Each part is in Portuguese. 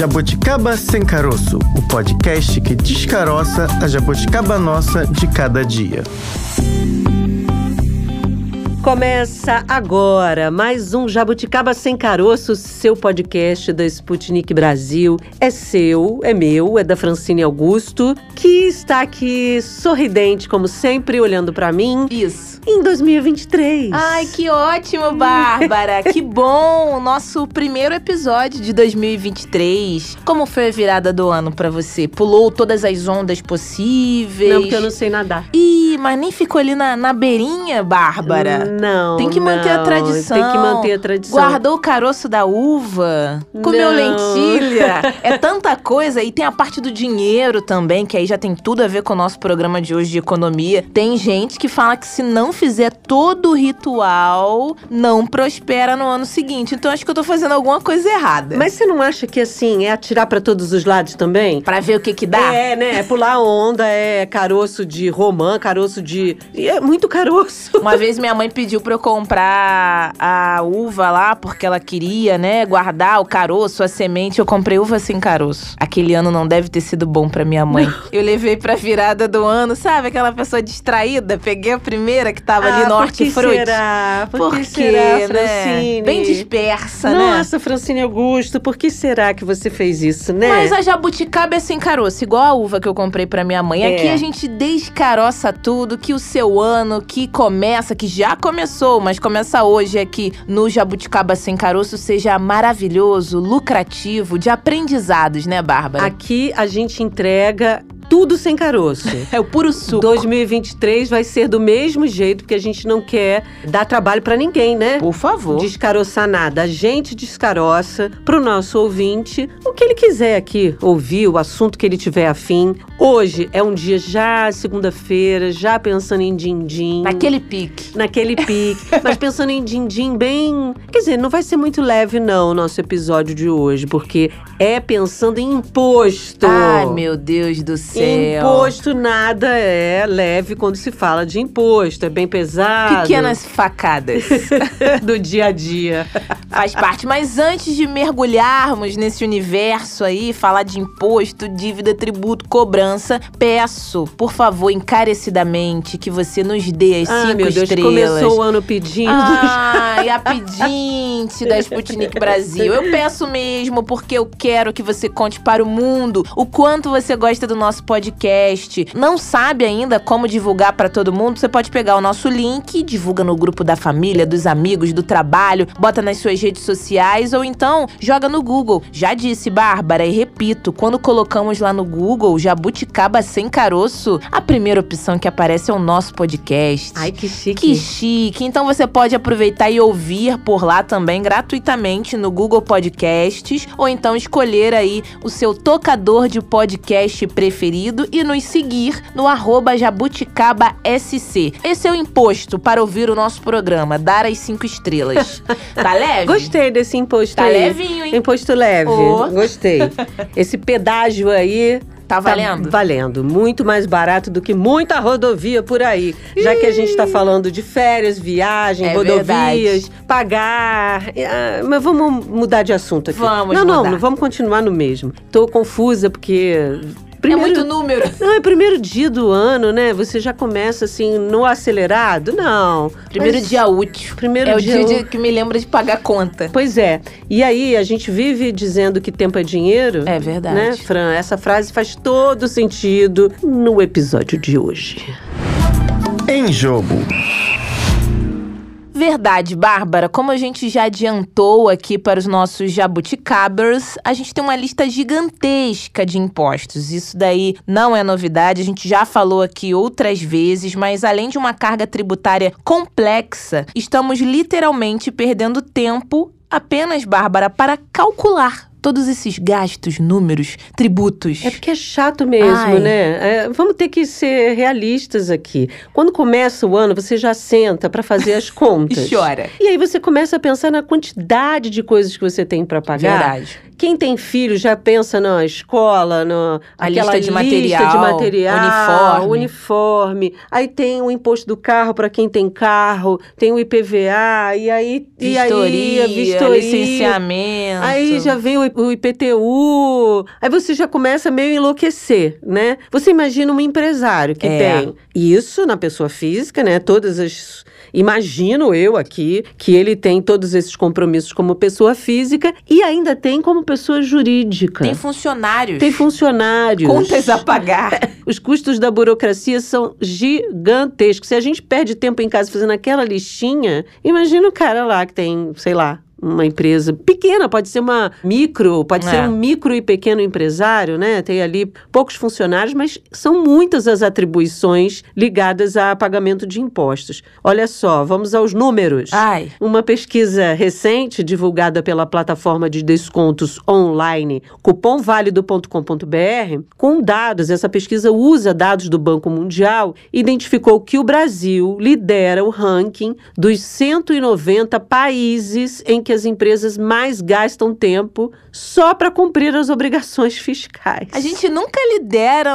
Jabuticaba Sem Caroço, o podcast que descaroça a jabuticaba nossa de cada dia. Começa agora mais um Jabuticaba Sem Caroço, seu podcast da Sputnik Brasil. É seu, é meu, é da Francine Augusto, que está aqui sorridente, como sempre, olhando para mim. Isso. Em 2023. Ai, que ótimo, Bárbara! que bom! Nosso primeiro episódio de 2023. Como foi a virada do ano para você? Pulou todas as ondas possíveis? Não, porque eu não sei nadar. Ih, mas nem ficou ali na, na beirinha, Bárbara? Não. Tem que manter não. a tradição. Tem que manter a tradição. Guardou o caroço da uva? Comeu Não. lentilha? é tanta coisa. E tem a parte do dinheiro também, que aí já tem tudo a ver com o nosso programa de hoje de economia. Tem gente que fala que se não fizer todo o ritual, não prospera no ano seguinte. Então acho que eu tô fazendo alguma coisa errada. Mas você não acha que assim é atirar para todos os lados também? Pra ver o que que dá? É, né? É pular onda, é caroço de romã, caroço de. É muito caroço. Uma vez minha mãe pediu pra eu comprar a uva lá, porque ela queria, né, guardar o caroço, a semente. Eu comprei uva sem caroço. Aquele ano não deve ter sido bom pra minha mãe. Eu levei pra virada do ano, sabe? Aquela pessoa distraída. Peguei a primeira que tava ali no Ah, por que hortifruti. será? Por, Por que será, né? Francine? Bem dispersa, né? Nossa, Francine Augusto, por que será que você fez isso, né? Mas a jabuticaba é sem caroço, igual a uva que eu comprei pra minha mãe. É. Aqui a gente descaroça tudo, que o seu ano que começa, que já começou, mas começa hoje aqui no Jabuticaba Sem Caroço, seja maravilhoso, lucrativo, de aprendizados, né, Bárbara? Aqui a gente entrega tudo sem caroço. É o puro suco. 2023 vai ser do mesmo jeito, porque a gente não quer dar trabalho pra ninguém, né? Por favor. Descaroçar nada. A gente descaroça pro nosso ouvinte o que ele quiser aqui ouvir, o assunto que ele tiver afim. Hoje é um dia já segunda-feira, já pensando em din-din. Naquele pique. Naquele pique. Mas pensando em din-din bem. Quer dizer, não vai ser muito leve, não, o nosso episódio de hoje, porque é pensando em imposto. Ai, meu Deus do céu. Imposto nada é leve quando se fala de imposto, é bem pesado. Pequenas facadas. do dia a dia. Faz parte. Mas antes de mergulharmos nesse universo aí, falar de imposto, dívida, tributo, cobrança, peço, por favor, encarecidamente, que você nos dê as Ai, cinco meu Deus, estrelas. começou o ano pedindo. Ai, a pedinte da Sputnik Brasil. Eu peço mesmo porque eu quero que você conte para o mundo o quanto você gosta do nosso podcast. Não sabe ainda como divulgar para todo mundo? Você pode pegar o nosso link, divulga no grupo da família, dos amigos, do trabalho, bota nas suas redes sociais ou então joga no Google. Já disse, Bárbara, e repito, quando colocamos lá no Google Jabuticaba Sem Caroço, a primeira opção que aparece é o nosso podcast. Ai, que chique. Que chique! Então você pode aproveitar e ouvir por lá também gratuitamente no Google Podcasts ou então escolher aí o seu tocador de podcast preferido e nos seguir no arroba jabuticabasc. Esse é o imposto para ouvir o nosso programa, dar as cinco estrelas. tá leve? Gostei desse imposto Tá aí. levinho, hein? Imposto leve. Ô. Gostei. Esse pedágio aí. Tá valendo? Tá valendo. Muito mais barato do que muita rodovia por aí. Já que a gente tá falando de férias, viagem, É rodovias, verdade. pagar. Ah, mas vamos mudar de assunto aqui. Vamos não, não, mudar. não, vamos continuar no mesmo. Tô confusa porque. É muito número. Não, é primeiro dia do ano, né? Você já começa assim, no acelerado? Não. Primeiro Mas- dia útil. Primeiro é o dia dia, que me lembra de pagar conta. Pois é. E aí, a gente vive dizendo que tempo é dinheiro. É verdade. Né, Fran? Essa frase faz todo sentido no episódio de hoje. Em jogo. Verdade, Bárbara. Como a gente já adiantou aqui para os nossos jabuticabers, a gente tem uma lista gigantesca de impostos. Isso daí não é novidade, a gente já falou aqui outras vezes, mas além de uma carga tributária complexa, estamos literalmente perdendo tempo apenas, Bárbara, para calcular todos esses gastos, números, tributos. É porque é chato mesmo, Ai. né? É, vamos ter que ser realistas aqui. Quando começa o ano, você já senta para fazer as contas. E chora. E aí você começa a pensar na quantidade de coisas que você tem para pagar. Verdade. Quem tem filho já pensa na escola, na A aquela lista de material, de material, uniforme. uniforme. Aí tem o imposto do carro para quem tem carro, tem o IPVA e aí e aí, Vistoria, vistoria. licenciamento. Aí já vem o o IPTU. Aí você já começa meio a enlouquecer, né? Você imagina um empresário que É. tem isso na pessoa física, né? Todas as. Imagino eu aqui que ele tem todos esses compromissos como pessoa física e ainda tem como pessoa jurídica. Tem funcionários. Tem funcionários. Contas a pagar. Os custos da burocracia são gigantescos. Se a gente perde tempo em casa fazendo aquela listinha, imagina o cara lá que tem, sei lá, uma empresa pequena, pode ser uma micro, pode É. ser um micro e pequeno empresário, né? Tem ali poucos funcionários, mas são muitas as atribuições ligadas a pagamento de impostos. Olha só, vamos aos números. Ai. Uma pesquisa recente, divulgada pela plataforma de descontos online cupomválido.com.br, com dados, essa pesquisa usa dados do Banco Mundial, identificou que o Brasil lidera o ranking dos 190 países em que as empresas mais gastam tempo só para cumprir as obrigações fiscais. A gente nunca lidera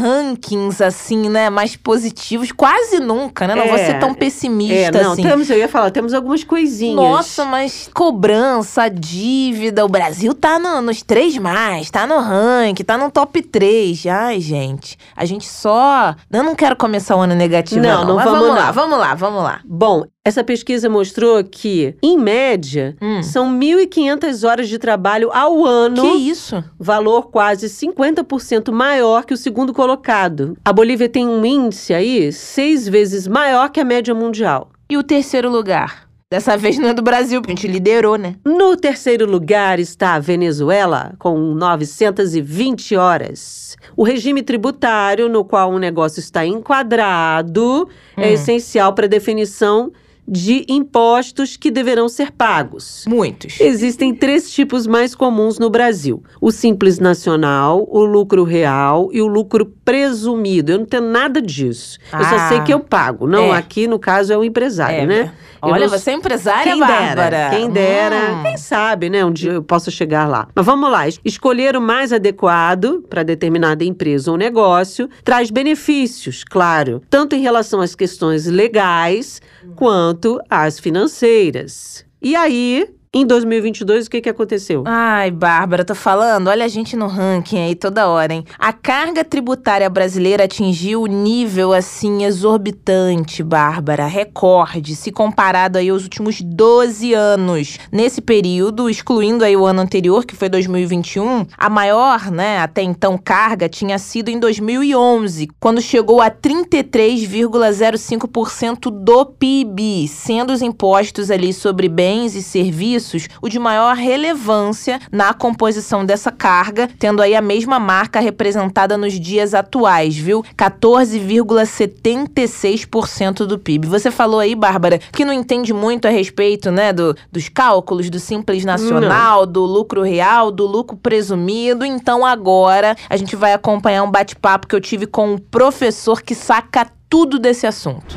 rankings assim, né? Mais positivos. Quase nunca, né? Não vou É. ser tão É, pessimista não, assim. temos, eu ia falar, temos algumas coisinhas. Nossa, mas cobrança, dívida, o Brasil tá no- nos três mais, tá no ranking, tá no top 3. Ai, gente, a gente só. Eu não quero começar o ano negativo, Não, não. não mas vamos vamos lá, não. vamos lá, vamos lá. Bom, essa pesquisa mostrou que, em média, Hum. são 1.500 horas de trabalho ao ano, Que isso? valor quase 50% maior que o segundo colocado. A Bolívia tem um índice aí seis vezes maior que a média mundial. E o terceiro lugar? Dessa vez não é do Brasil, porque a gente liderou, né? No terceiro lugar está a Venezuela, com 920 horas. O regime tributário no qual um negócio está enquadrado é Hum. essencial para a definição de impostos que deverão ser pagos. Muitos. Existem três tipos mais comuns no Brasil: o simples nacional, o lucro real e o lucro presumido. Eu não tenho nada disso. eu só Ah. sei que eu pago. Não, É. aqui no caso é o empresário, É, né? Eu Olha, não- você é empresária, Quem Bárbara. dera, quem dera, Hum. quem sabe, né? Um dia eu posso chegar lá. Mas vamos lá, es- escolher o mais adequado para determinada empresa ou negócio traz benefícios, claro, tanto em relação às questões legais quanto às financeiras. E aí, em 2022, o que, que aconteceu? Ai, Bárbara, tô falando, olha a gente no ranking aí toda hora, hein? A carga tributária brasileira atingiu o nível, assim, exorbitante, Bárbara, recorde, se comparado aí aos últimos 12 anos. Nesse período, excluindo aí o ano anterior, que foi 2021, a maior, né, até então, carga tinha sido em 2011, quando chegou a 33,05% do PIB, sendo os impostos ali sobre bens e serviços o de maior relevância na composição dessa carga, tendo aí a mesma marca representada nos dias atuais, viu? 14,76% do PIB. Você falou aí, Bárbara, que não entende muito a respeito, né, do, dos cálculos do Simples Nacional, do lucro real, do lucro presumido. Então agora a gente vai acompanhar um bate-papo que eu tive com um professor que saca tudo desse assunto.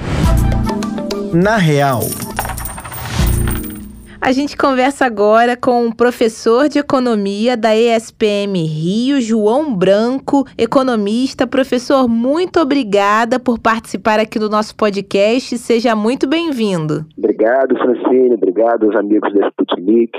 Na real, A gente conversa agora com um professor de economia da ESPM Rio, João Branco, economista. Professor, muito obrigada por participar aqui do nosso podcast. Seja muito bem-vindo. Obrigado, Francine. Obrigado aos amigos da Sputnik.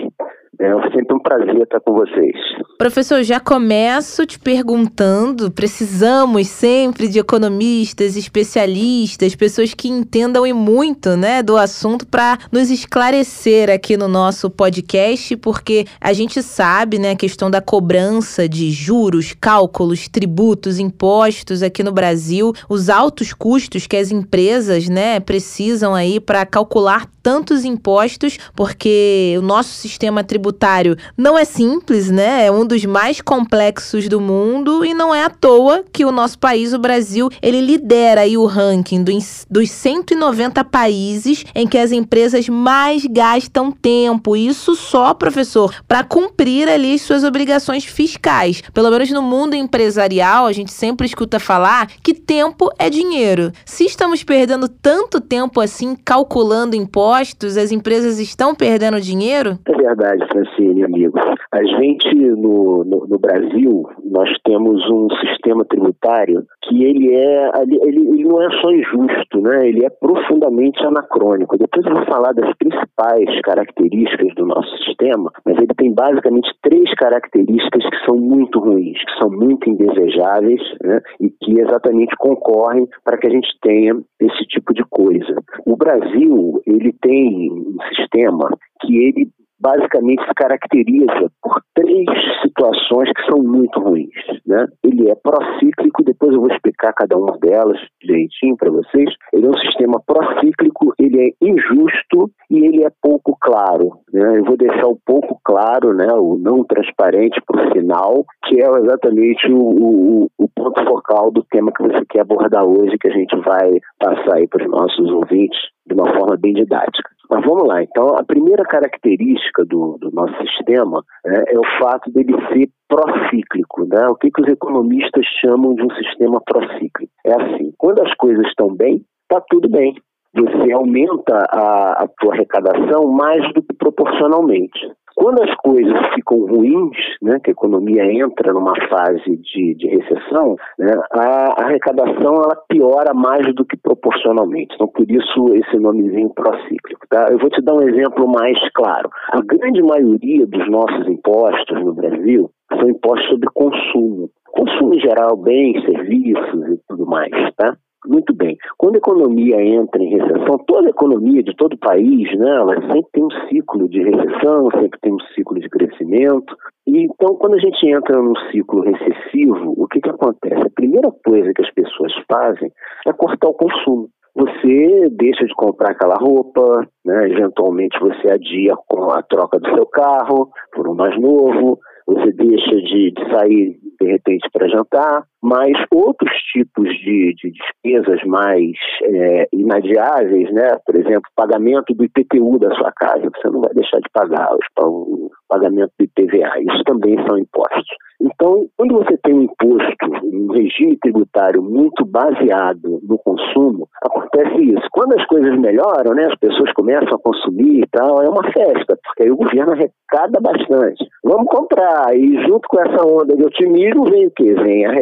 É sempre um prazer estar com vocês. Professor, já começo te perguntando: precisamos sempre de economistas, especialistas, pessoas que entendam e muito, né, do assunto para nos esclarecer aqui no nosso podcast, porque a gente sabe, né, a questão da cobrança de juros, cálculos, tributos, impostos aqui no Brasil, os altos custos que as empresas, né, precisam aí para calcular tantos impostos, porque o nosso sistema tributário não é simples, né? É um dos mais complexos do mundo e não é à toa que o nosso país, o Brasil, ele lidera aí o ranking dos, dos 190 países em que as empresas mais gastam tempo. Isso só, professor, para cumprir ali as suas obrigações fiscais. Pelo menos no mundo empresarial, a gente sempre escuta falar que tempo é dinheiro. Se estamos perdendo tanto tempo assim calculando impostos, impostos, as empresas estão perdendo dinheiro? É verdade, Francine, amigo. A gente, no, no, no Brasil, nós temos um sistema tributário que ele é ele, ele não é só injusto, né? Ele é profundamente anacrônico. Depois eu vou falar das principais características do nosso sistema, mas ele tem basicamente três características que são muito ruins, que são muito indesejáveis, né? E que exatamente concorrem para que a gente tenha esse tipo de coisa. O Brasil ele tem um sistema que ele basicamente se caracteriza por três situações que são muito ruins. Né? Ele é procíclico, depois eu vou explicar cada uma delas direitinho para vocês. Ele é um sistema procíclico, ele é injusto e ele é pouco claro. Né? Eu vou deixar o pouco claro, né, o não transparente para o final, que é exatamente o, o, o ponto focal do tema que você quer abordar hoje, que a gente vai passar aí para os nossos ouvintes de uma forma bem didática. Mas vamos lá, então a primeira característica do, do nosso sistema né, é o fato dele ser procíclico. Né? O que, que os economistas chamam de um sistema procíclico? É assim, quando as coisas estão bem, está tudo bem. Você aumenta a, a tua arrecadação mais do que proporcionalmente. Quando as coisas ficam ruins, né, que a economia entra numa fase de, de recessão, né, a arrecadação ela piora mais do que proporcionalmente. Então, por isso, esse nomezinho procíclico. Tá? Eu vou te dar um exemplo mais claro. A grande maioria dos nossos impostos no Brasil são impostos sobre consumo. Consumo em geral, bens, serviços e tudo mais. Tá? Muito bem. Quando a economia entra em recessão, toda a economia de todo o país, né, ela sempre tem um ciclo de recessão, sempre tem um ciclo de crescimento. E então, quando a gente entra num ciclo recessivo, o que, que acontece? A primeira coisa que as pessoas fazem é cortar o consumo você deixa de comprar aquela roupa, né? eventualmente você adia com a troca do seu carro por um mais novo, você deixa de, de sair de repente para jantar, mas outros tipos de, de despesas mais é, inadiáveis, né? por exemplo, pagamento do IPTU da sua casa, você não vai deixar de pagar o pagamento do IPVA, isso também são impostos. Então, quando você tem um imposto, um regime tributário muito baseado no consumo, acontece isso. Quando as coisas melhoram, né, as pessoas começam a consumir e tal, é uma festa, porque aí o governo arrecada bastante. Vamos comprar, e junto com essa onda de otimismo vem o quê? Vem a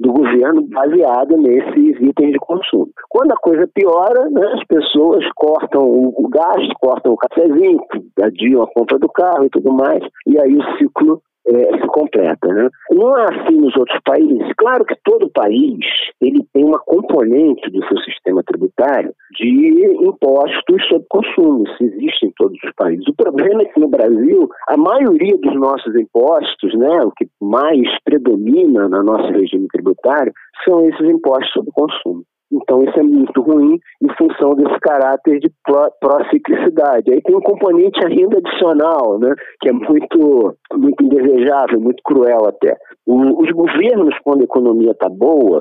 do governo baseada nesses itens de consumo. Quando a coisa piora, né, as pessoas cortam o gasto, cortam o cafezinho, adiam a compra do carro e tudo mais, e aí o ciclo é, se completa. Né? Não é assim nos outros países. Claro que todo país ele tem uma componente do seu sistema tributário de impostos sobre consumo. Isso existe em todos os países. O problema é que no Brasil, a maioria dos nossos impostos, né, o que mais predomina no nosso regime tributário, são esses impostos sobre consumo. Então isso é muito ruim em função desse caráter de pró-ciclicidade. Aí tem um componente ainda adicional, né, que é muito, muito indesejável, muito cruel até. O, os governos, quando a economia está boa,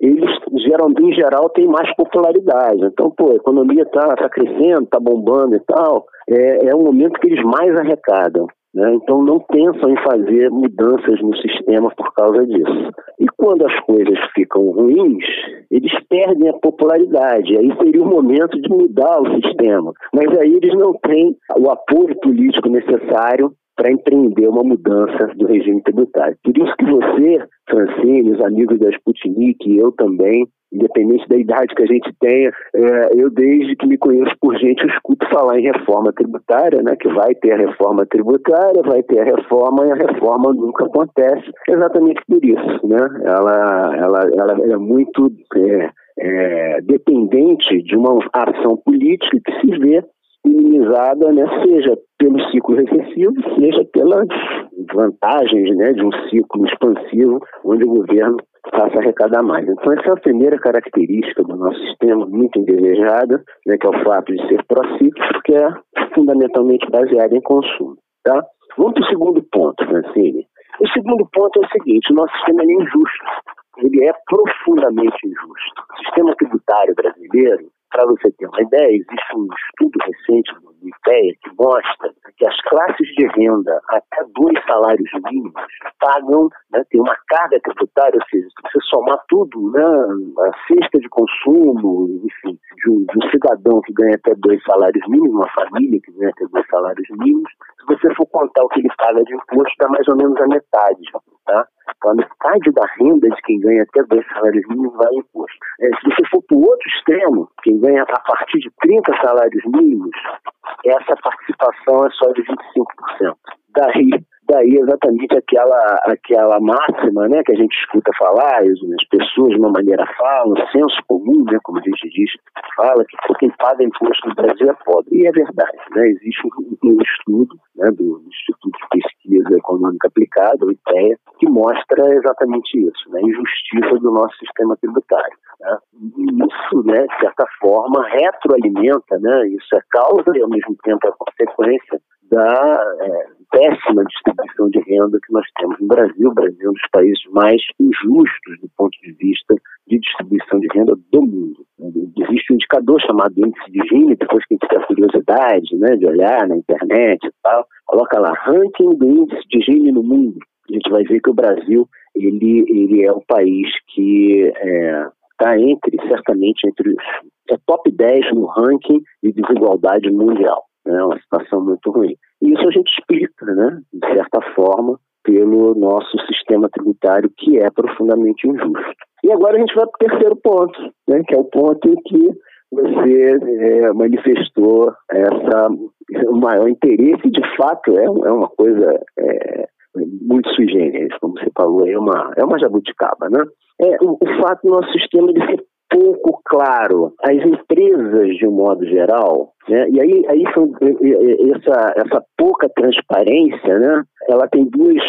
eles geral, em geral têm mais popularidade. Então, pô, a economia está tá crescendo, está bombando e tal, é, é o momento que eles mais arrecadam. Né? Então não pensam em fazer mudanças no sistema por causa disso. E quando as coisas ficam ruins, eles perdem a popularidade. Aí seria o momento de mudar o sistema. Mas aí eles não têm o apoio político necessário para empreender uma mudança do regime tributário. Por isso que você, Francine, os amigos da Sputnik, e eu também, independente da idade que a gente tenha, é, eu desde que me conheço por gente, eu escuto falar em reforma tributária, né, que vai ter a reforma tributária, vai ter a reforma e a reforma nunca acontece, exatamente por isso, né? Ela, ela, ela é muito é, é, dependente de uma ação política que se vê minimizada, né, seja pelo ciclo recessivo, seja pelas vantagens né, de um ciclo expansivo, onde o governo faça arrecadar mais. Então, essa é a primeira característica do nosso sistema, muito indesejada, né, que é o fato de ser procíclico, que é fundamentalmente baseado em consumo. Tá? Vamos para o segundo ponto, Francine. O segundo ponto é o seguinte: o nosso sistema é injusto. Ele é profundamente injusto. O sistema tributário brasileiro para você ter uma ideia, existe um estudo recente do IPEA que mostra que as classes de renda até dois salários mínimos pagam, né, tem uma carga tributária, ou seja, se você somar tudo, né, a cesta de consumo, enfim, de um, de um cidadão que ganha até dois salários mínimos, uma família que ganha até dois salários mínimos, se você for contar o que ele paga de imposto, dá mais ou menos a metade, tá? Então, a metade da renda de quem ganha até dois salários mínimos vai imposto. É, se você for para o outro extremo, quem ganha a partir de 30 salários mínimos, essa participação é só de 25%. Daí daí exatamente aquela, aquela máxima né, que a gente escuta falar, as pessoas de uma maneira falam, senso comum, né, como a gente diz, fala que quem paga imposto no Brasil é pobre. E é verdade. Né, existe um, um estudo né, do Instituto de Pesquisa Econômica Aplicada, o IPEA, que mostra exatamente isso, né, a injustiça do nosso sistema tributário. Né? E isso, né, de certa forma, retroalimenta, né, isso é causa e ao mesmo tempo é consequência da é, péssima distribuição de renda que nós temos no Brasil. O Brasil é um dos países mais injustos do ponto de vista de distribuição de renda do mundo. Existe um indicador chamado índice de Gini, depois que a gente tiver curiosidade né, de olhar na internet e tal, coloca lá, ranking do índice de Gini no mundo. A gente vai ver que o Brasil ele, ele é um país que está é, entre, certamente, entre os é top 10 no ranking de desigualdade mundial né, uma situação muito ruim. E isso a gente explica, né, de certa forma, pelo nosso sistema tributário que é profundamente injusto. E agora a gente vai para o terceiro ponto, né, que é o ponto em que você é, manifestou essa, o maior interesse, de fato é, é uma coisa é, muito sui generis, como você falou, é uma, é uma jabuticaba, né? É, o, o fato do nosso sistema de ser pouco claro. As empresas, de um modo geral, né, e aí, aí são, essa, essa pouca transparência, né, ela tem duas,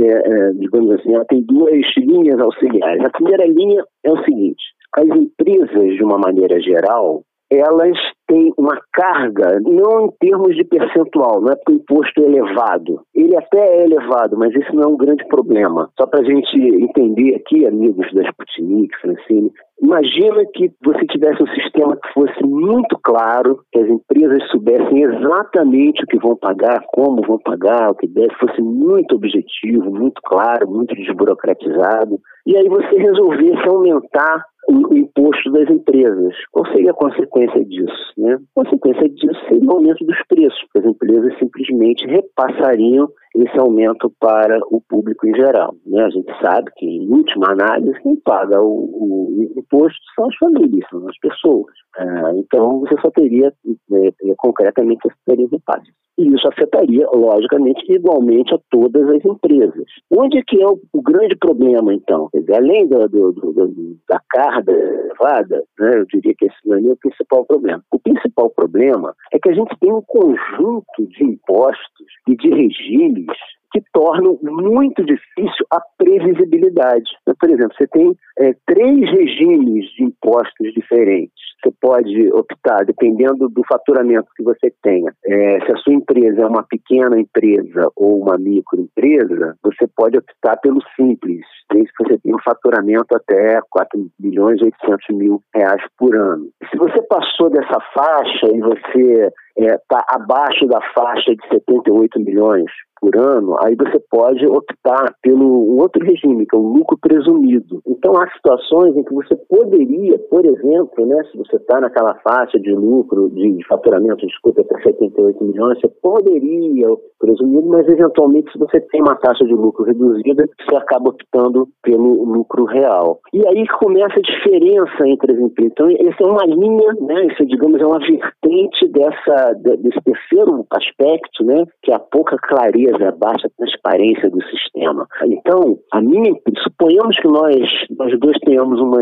é, é, digamos assim, ela tem duas linhas auxiliares. A primeira linha é o seguinte: as empresas, de uma maneira geral, elas têm uma carga, não em termos de percentual, não é porque o imposto é elevado. Ele até é elevado, mas isso não é um grande problema. Só para a gente entender aqui, amigos da Sputnik, Francine, imagina que você tivesse um sistema que fosse muito claro, que as empresas soubessem exatamente o que vão pagar, como vão pagar, o que deve, fosse muito objetivo, muito claro, muito desburocratizado. E aí você resolvesse aumentar o imposto das empresas. Qual seria a consequência disso? Né? A consequência disso seria o aumento dos preços, porque as empresas simplesmente repassariam esse aumento para o público em geral. Né? A gente sabe que, em última análise, quem paga o, o imposto são as famílias, são as pessoas. Ah, então, você só teria, é, é, concretamente, você teria repasses. E isso afetaria, logicamente, igualmente a todas as empresas. Onde é que é o, o grande problema, então? Dizer, além do, do, do, da carga elevada, né, eu diria que esse não é o principal problema. O principal problema é que a gente tem um conjunto de impostos e de regimes que tornam muito difícil a previsibilidade. Por exemplo, você tem é, três regimes de impostos diferentes. Você pode optar, dependendo do faturamento que você tenha. É, se a sua empresa é uma pequena empresa ou uma microempresa, você pode optar pelo simples, desde que você tenha um faturamento até 4 milhões e 800 mil reais por ano. Se você passou dessa faixa e você está é, abaixo da faixa de 78 milhões por ano, aí você pode optar pelo outro regime, que é o lucro presumido. Então, há situações em que você poderia, por exemplo, né, se você está naquela faixa de lucro, de, faturamento, desculpa, até 78 milhões, você poderia, presumido, mas eventualmente, se você tem uma taxa de lucro reduzida, você acaba optando pelo lucro real. E aí começa a diferença entre as empresas. Então, essa é uma linha, né, isso, digamos, é uma vertente dessa, desse terceiro aspecto, né, que é a pouca clareza clareza, baixa transparência do sistema. Então, a minha, suponhamos que nós, nós dois tenhamos uma,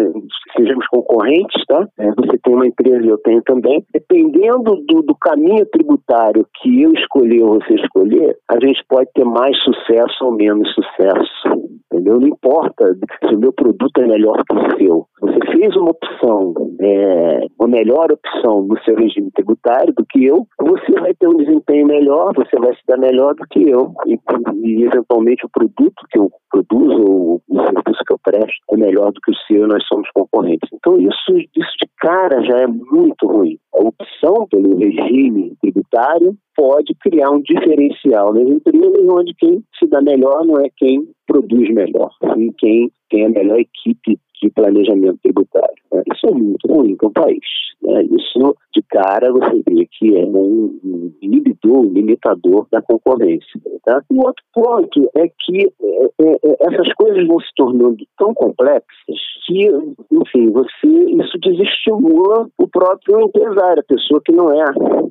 sejamos concorrentes, tá? É, você tem uma empresa e eu tenho também. Dependendo do, do caminho tributário que eu escolher ou você escolher, a gente pode ter mais sucesso ou menos sucesso. Entendeu? Não importa se o meu produto é melhor que o seu. Você fez uma opção, é, uma melhor opção no seu regime tributário do que eu, você vai ter um desempenho melhor, você vai se dar melhor do que eu. E, e eventualmente o produto que eu produzo ou o serviço que eu presto é melhor do que o seu e nós somos concorrentes. Então isso, isso de cara já é muito ruim. A opção pelo regime tributário pode criar um diferencial nas empresas onde quem se dá melhor não é quem produz melhor, sim quem tem a melhor equipe de planejamento tributário. Né? Isso é muito ruim para o país. Né? Isso, de cara, você vê que é um inibidor, um limitador da concorrência. Tá? E outro ponto é que é, é, é, essas coisas vão se tornando tão complexas que, enfim, você isso desestimula o próprio empresário, a pessoa que não é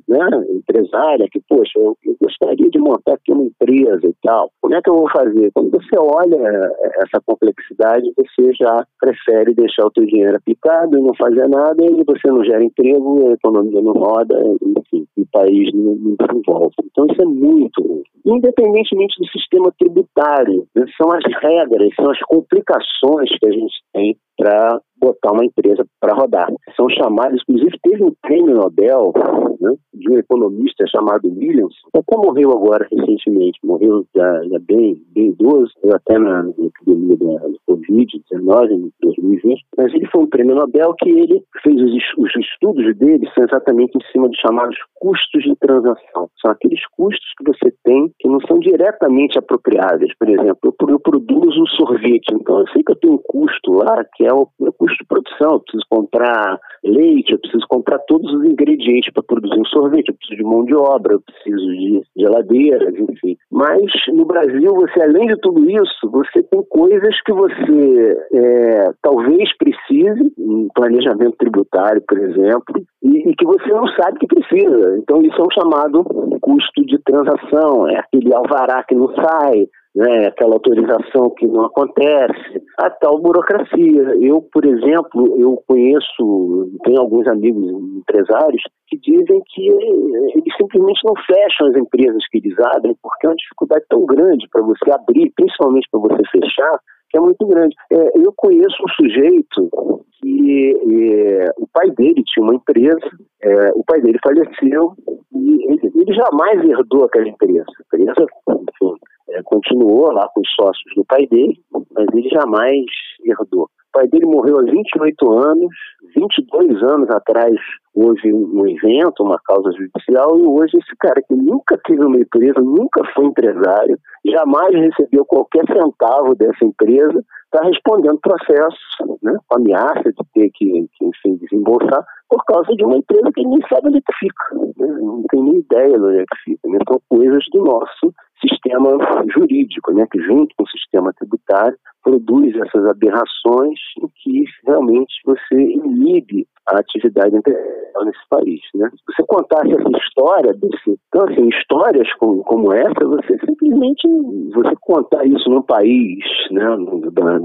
né, empresária, que, poxa, eu, eu gostaria de montar aqui uma empresa e tal. Como é que eu vou fazer? Quando você olha essa complexidade, você já prefere deixar o teu dinheiro aplicado e não fazer nada, e você não gera emprego, a economia não roda, enfim, o país não, não se envolve. Então isso é muito ruim. Independentemente do sistema tributário, né, são as regras, são as complicações que a gente tem para botar uma empresa para rodar. São chamados, inclusive teve um prêmio Nobel né, de um economista chamado Williams, que até morreu agora recentemente, morreu já, já bem, bem idoso, até na, na epidemia da, do Covid-19, em 2020, mas ele foi um prêmio Nobel que ele fez os, os estudos dele são exatamente em cima dos chamados custos de transação. São aqueles custos que você tem que não são diretamente apropriáveis. Por exemplo, eu, eu produzo um sorvete, então eu sei que eu tenho um custo lá que é o meu custo de produção. Eu preciso comprar leite, eu preciso comprar todos os ingredientes para produzir um sorvete, eu preciso de mão de obra, eu preciso de geladeiras, enfim. Mas no Brasil, você além de tudo isso, você tem coisas que você é, talvez precise, um planejamento tributário, por exemplo, e, e, que você não sabe que precisa. Então isso é um chamado custo de transação, é aquele alvará que não sai, né, aquela autorização que não acontece, a tal burocracia. Eu, por exemplo, eu conheço, tenho alguns amigos empresários que dizem que eles simplesmente não fecham as empresas que eles abrem porque é uma dificuldade tão grande para você abrir, principalmente para você fechar, que é muito grande. É, eu conheço um sujeito que é, o pai dele tinha uma empresa, é, o pai dele faleceu e ele, ele jamais herdou aquela empresa. A empresa, enfim, é, continuou lá com os sócios do pai dele, mas ele jamais herdou. O pai dele morreu há 28 anos, 22 anos atrás houve um evento, uma causa judicial, e hoje esse cara que nunca teve uma empresa, nunca foi empresário, jamais recebeu qualquer centavo dessa empresa, está respondendo processo, né, com ameaça de ter que, que, enfim, desembolsar, por causa de uma empresa que nem sabe onde é fica, né, não tem nem ideia de onde é que fica. Né, são coisas do nosso sistema jurídico, né, que junto com o sistema tributário produz essas aberrações em que realmente você inibe a atividade empresarial nesse país. Né? Se você contasse essa história, desse, então, assim, histórias como, como essa, você simplesmente, você contar isso num país, né, da,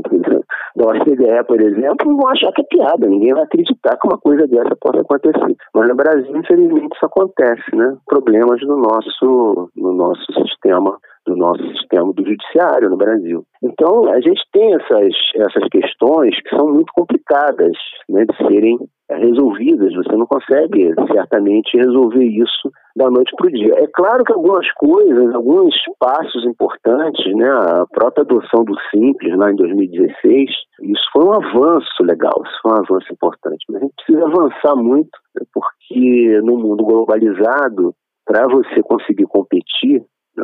da OCDE, por exemplo, vão achar que é piada, ninguém vai acreditar que uma coisa dessa possa acontecer. Mas no Brasil, infelizmente, isso acontece, né? Problemas no nosso, no nosso sistema do nosso sistema do judiciário no Brasil. Então, a gente tem essas, essas questões que são muito complicadas né, de serem resolvidas. Você não consegue, certamente, resolver isso da noite para o dia. É claro que algumas coisas, alguns passos importantes, né, a própria adoção do Simples lá em 2016, isso foi um avanço legal, isso foi um avanço importante. Mas a gente precisa avançar muito, porque no mundo globalizado, para você conseguir competir,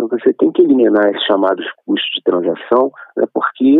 você tem que eliminar esses chamados custos de transação, né, porque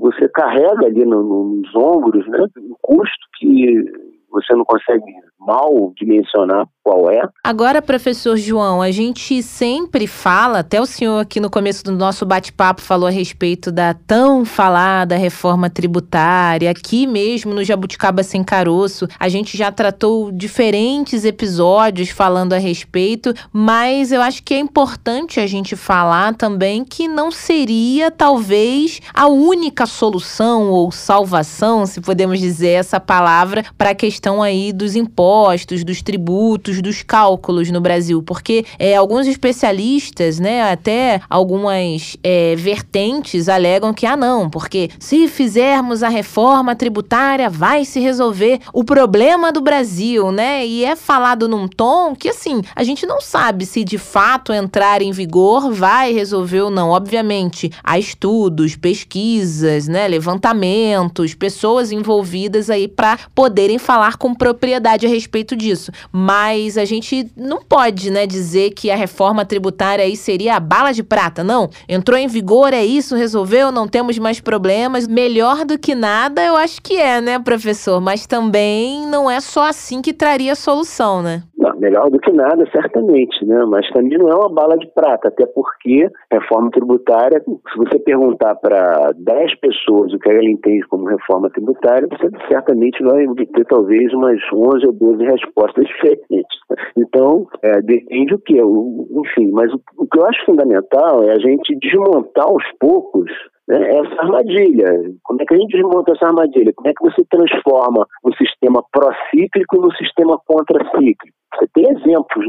você carrega ali no, nos ombros né, um custo que você não consegue mal dimensionar qual é. Agora, professor João, a gente sempre fala, até o senhor aqui no começo do nosso bate-papo falou a respeito da tão falada reforma tributária, aqui mesmo no Jabuticaba Sem Caroço, a gente já tratou diferentes episódios falando a respeito, mas eu acho que é importante a gente falar também que não seria talvez a única solução ou salvação, se podemos dizer essa palavra, para a questão aí dos impostos impostos, dos tributos, dos cálculos no Brasil? Porque é, alguns especialistas, né, até algumas é, vertentes alegam que, ah, não, porque se fizermos a reforma tributária, vai se resolver o problema do Brasil, né? E é falado num tom que, assim, a gente não sabe se de fato entrar em vigor vai resolver ou não. Obviamente, há estudos, pesquisas, né, levantamentos, pessoas envolvidas aí para poderem falar com propriedade a respeito disso. Mas a gente não pode, né, dizer que a reforma tributária aí seria a bala de prata, não. Entrou em vigor, é isso, resolveu, não temos mais problemas. Melhor do que nada, eu acho que é, né, professor? Mas também não é só assim que traria solução, né? Não, melhor do que nada, certamente, né? Mas também não é uma bala de prata, até porque reforma tributária, se você perguntar para 10 pessoas o que ela entende como reforma tributária, você certamente vai ter talvez umas 11 ou 12 respostas diferentes. Então, é, depende o que, enfim, mas o, o que eu acho fundamental é a gente desmontar aos poucos né, essa armadilha. Como é que a gente desmonta essa armadilha? Como é que você transforma um sistema pró-cíclico no sistema contra-cíclico? Você tem exemplos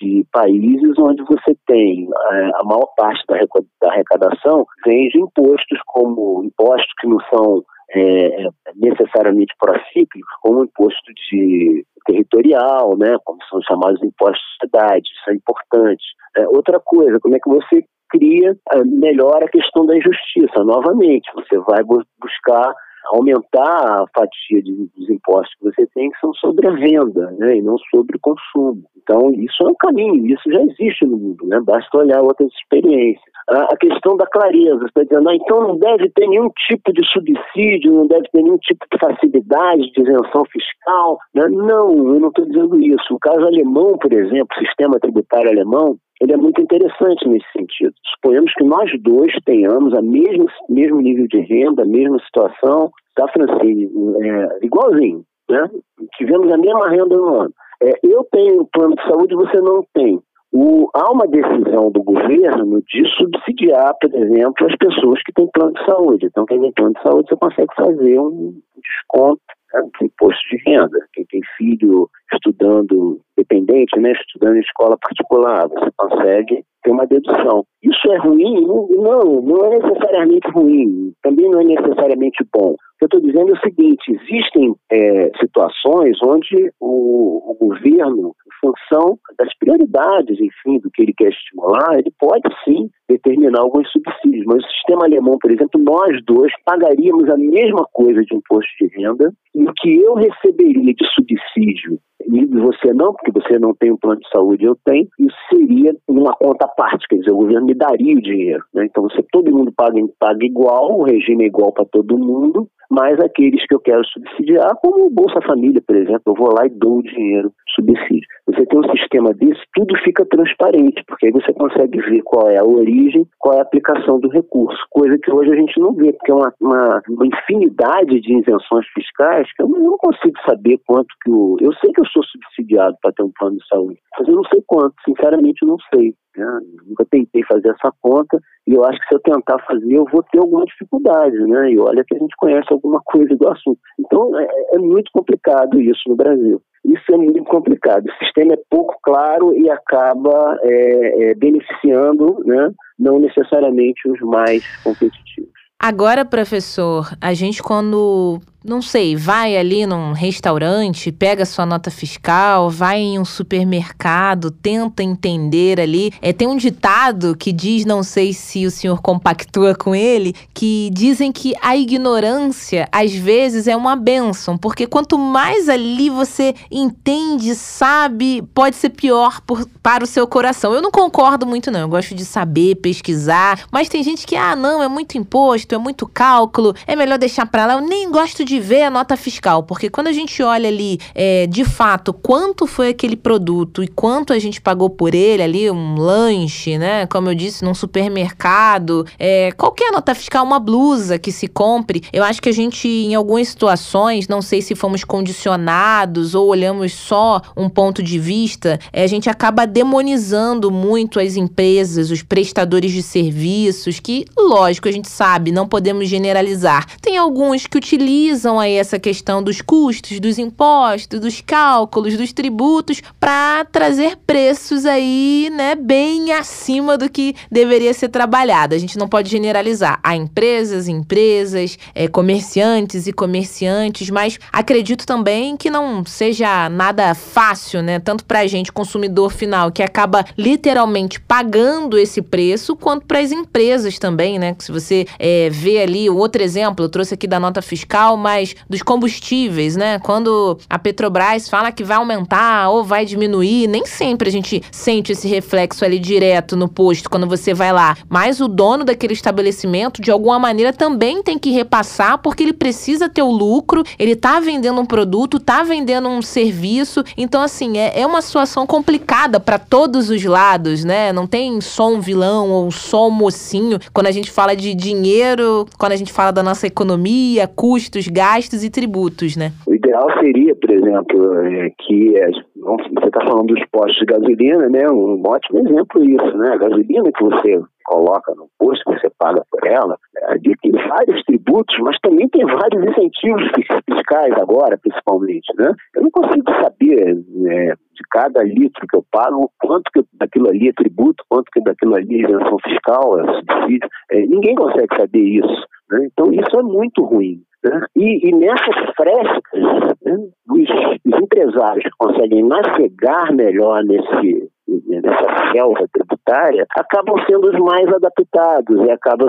de países onde você tem é, a maior parte da arrecadação vem de impostos, como impostos que não são é, necessariamente pró-cíclicos, como o imposto de territorial, né, como são os chamados impostos de cidade, isso é importante. É, outra coisa, como é que você cria é, melhor a questão da injustiça. Novamente, você vai buscar aumentar a fatia de, dos impostos que você tem, que são sobre a venda, né, e não sobre o consumo. Então, isso é um caminho, isso já existe no mundo, né, basta olhar outras experiências. A, questão da clareza, você está dizendo, ah, então não deve ter nenhum tipo de subsídio, não deve ter nenhum tipo de facilidade de isenção fiscal. Né? Não, eu não estou dizendo isso. O caso alemão, por exemplo, o sistema tributário alemão, ele é muito interessante nesse sentido. Suponhamos que nós dois tenhamos a mesma mesmo nível de renda, a mesma situação, tá, Francine? É, igualzinho, né? Tivemos a mesma renda no ano. É, eu tenho plano de saúde, você não tem. O, há uma decisão do governo de subsidiar, por exemplo, as pessoas que têm plano de saúde. Então, quem tem plano de saúde, você consegue fazer um desconto né, do imposto de renda. Quem tem filho estudando dependente, né, estudando em escola particular, você consegue ter uma dedução. Isso é ruim? Não, não é necessariamente ruim, também não é necessariamente bom. O que eu estou dizendo é o seguinte: existem é, situações onde o, o, governo, em função das prioridades, enfim, do que ele quer estimular, ele pode sim determinar alguns subsídios. Mas o sistema alemão, por exemplo, nós dois pagaríamos a mesma coisa de imposto de renda e o que eu receberia de subsídio e você não, porque você não tem um plano de saúde, eu tenho, isso seria uma conta parte, quer dizer, o governo me daria o dinheiro. Né? Então, você, todo mundo paga, paga igual, o regime é igual para todo mundo, mas aqueles que eu quero subsidiar, como o Bolsa Família, por exemplo, eu vou lá e dou o dinheiro, subsídio. Você tem um sistema desse, tudo fica transparente, porque aí você consegue ver qual é a origem, qual é a aplicação do recurso, coisa que hoje a gente não vê, porque é uma, uma, uma infinidade de isenções fiscais que eu não consigo saber quanto que o. Eu sei que eu sou subsidiado para ter um plano de saúde, mas eu não sei quanto, sinceramente eu não sei. Né? Nunca tentei fazer essa conta e eu acho que se eu tentar fazer eu vou ter alguma dificuldade, né? E olha que a gente conhece alguma coisa do assunto. Então é, é muito complicado isso no Brasil. Isso é muito complicado. O sistema é pouco claro e acaba é, é, beneficiando, né? Não necessariamente os mais competitivos. Agora, professor, a gente quando não sei, vai ali num restaurante, pega sua nota fiscal, vai em um supermercado, tenta entender ali. É, tem um ditado que diz, não sei se o senhor compactua com ele, que dizem que a ignorância às vezes é uma benção, porque quanto mais ali você entende, sabe, pode ser pior por, para o seu coração. Eu não concordo muito, não. Eu gosto de saber, pesquisar, mas tem gente que, ah, não, é muito imposto, é muito cálculo, é melhor deixar para lá. Eu nem gosto de ver a nota fiscal, porque quando a gente olha ali, é, de fato, quanto foi aquele produto e quanto a gente pagou por ele ali, um lanche, né? Como eu disse, num supermercado, é, qualquer nota fiscal, uma blusa que se compre, eu acho que a gente, em algumas situações, não sei se fomos condicionados ou olhamos só um ponto de vista, é, a gente acaba demonizando muito as empresas, os prestadores de serviços, que, lógico, a gente sabe, não podemos generalizar. Tem alguns que utilizam utilizam aí essa questão dos custos, dos impostos, dos cálculos, dos tributos para trazer preços aí, né, bem acima do que deveria ser trabalhado. A gente não pode generalizar. Há empresas, empresas, é, comerciantes e comerciantes, mas acredito também que não seja nada fácil, né, tanto para a gente consumidor final que acaba literalmente pagando esse preço, quanto para as empresas também, né? Se você é, vê ali outro exemplo, eu trouxe aqui da nota fiscal, mas dos combustíveis, né? Quando a Petrobras fala que vai aumentar ou vai diminuir, nem sempre a gente sente esse reflexo ali direto no posto quando você vai lá. Mas o dono daquele estabelecimento, de alguma maneira, também tem que repassar porque ele precisa ter o lucro, ele tá vendendo um produto, tá vendendo um serviço. Então, assim, é, é uma situação complicada para todos os lados, né? Não tem só um vilão ou só um mocinho. Quando a gente fala de dinheiro, quando a gente fala da nossa economia, custos, gastos e tributos, né? O ideal seria, por exemplo, é, que você está falando dos postos de gasolina, né? Um ótimo exemplo isso, né? A gasolina que você coloca no posto, que você paga por ela, é, tem vários tributos, mas também tem vários incentivos fiscais agora, principalmente, né? Eu não consigo saber é, de cada litro que eu pago, quanto que daquilo ali é tributo, quanto que daquilo ali é isenção fiscal, é subsídio. É, ninguém consegue saber isso. Né? Então isso é muito ruim. Né? E, e, nessas frescas, né, os, os, empresários que conseguem navegar melhor nesse, nessa selva tributária acabam sendo os mais adaptados e acabam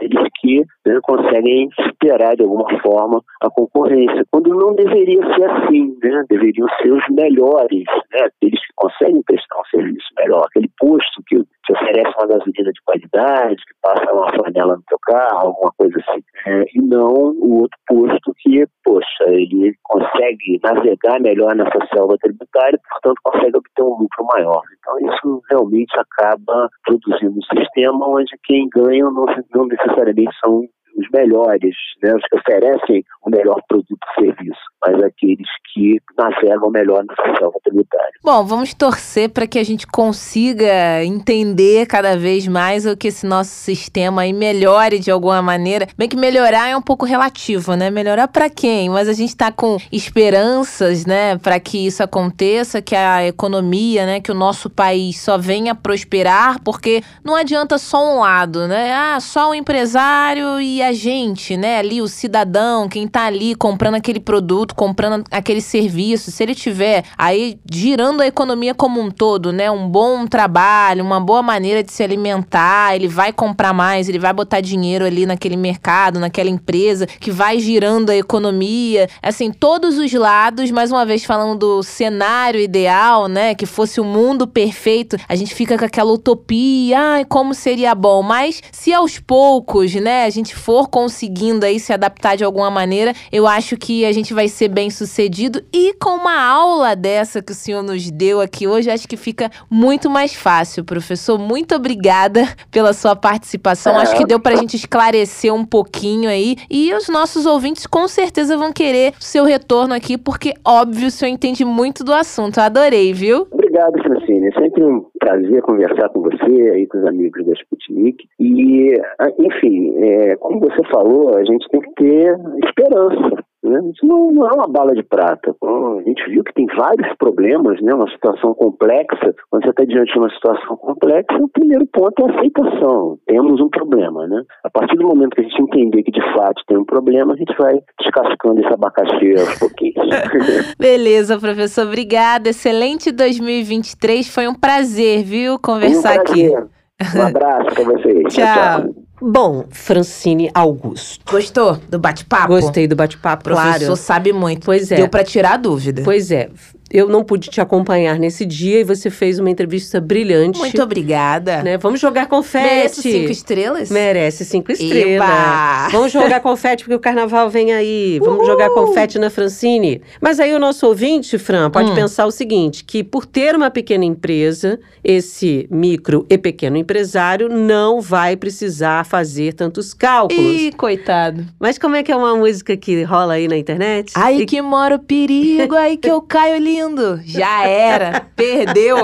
eles que né, conseguem superar de alguma forma a concorrência, quando não deveria ser assim, né? deveriam ser os melhores, né? aqueles que conseguem prestar um serviço melhor, aquele posto que te oferece uma gasolina de qualidade, que passa uma flanela no teu carro, alguma coisa assim, é, e não o outro posto que, poxa, ele consegue navegar melhor nessa selva tributária e, portanto, consegue obter um lucro maior. Então, isso realmente acaba produzindo um sistema onde quem ganha não, não necessariamente são os melhores, né, os que oferecem o melhor produto e serviço, mas aqueles que navegam melhor na selva tributária. Bom, vamos torcer para que a gente consiga entender cada vez mais o que esse nosso sistema aí melhore de alguma maneira. Bem que melhorar é um pouco relativo, né? Melhorar para quem? Mas a gente está com esperanças, né, para que isso aconteça, que a economia, né, que o nosso país só venha prosperar, porque não adianta só um lado, né? Ah, só o empresário e a gente, né, ali o cidadão, quem tá ali comprando aquele produto, comprando aquele serviço, se ele tiver aí girando a economia como um todo, né, um bom trabalho, uma boa maneira de se alimentar, ele vai comprar mais, ele vai botar dinheiro ali naquele mercado, naquela empresa que vai girando a economia, assim, todos os lados, mais uma vez falando do cenário ideal, né, que fosse o mundo perfeito, a gente fica com aquela utopia, ai, como seria bom, mas se aos poucos, né, a gente for conseguindo aí se adaptar de alguma maneira, eu acho que a gente vai ser bem sucedido. E com uma aula dessa que o senhor nos deu aqui hoje, acho que fica muito mais fácil, professor. Muito obrigada pela sua participação. Acho que deu pra gente esclarecer um pouquinho aí. E os nossos ouvintes com certeza vão querer o seu retorno aqui, porque, óbvio, o senhor entende muito do assunto. Eu adorei, viu? Obrigado, Francine. É sempre um prazer conversar com você aí com os amigos da Sputnik. E, enfim, é, como você falou, a gente tem que ter esperança. Né? Isso não, não, é uma bala de prata. A gente viu que tem vários problemas, né? uma situação complexa. Quando você está diante de uma situação complexa, o primeiro ponto é a aceitação. Temos um problema. Né? A partir do momento que a gente entender que de fato tem um problema, a gente vai descascando esse abacaxi aos pouquinhos. Beleza, professor. Obrigada. Excelente 2023. Foi um prazer, viu, conversar um prazer. aqui. Um abraço para vocês. tchau. tchau. Bom, Francine Augusto. Gostou do bate-papo? Gostei do bate-papo, claro. O professor sabe muito. Pois é. Deu para tirar a dúvida. Pois é eu não pude te acompanhar nesse dia e você fez uma entrevista brilhante. Muito obrigada. Né? Vamos jogar confete. Merece cinco estrelas? Merece cinco estrelas. Eba. Vamos jogar confete porque o carnaval vem aí. Vamos Uhul. jogar confete na Francine. Mas aí o nosso ouvinte, Fran, pode hum. pensar o seguinte, que por ter uma pequena empresa, esse micro e pequeno empresário não vai precisar fazer tantos cálculos. Ih, coitado. Mas como é que é uma música que rola aí na internet? Ai, e... que mora o perigo, aí que eu caio ali ouvindo. Já era, perdeu.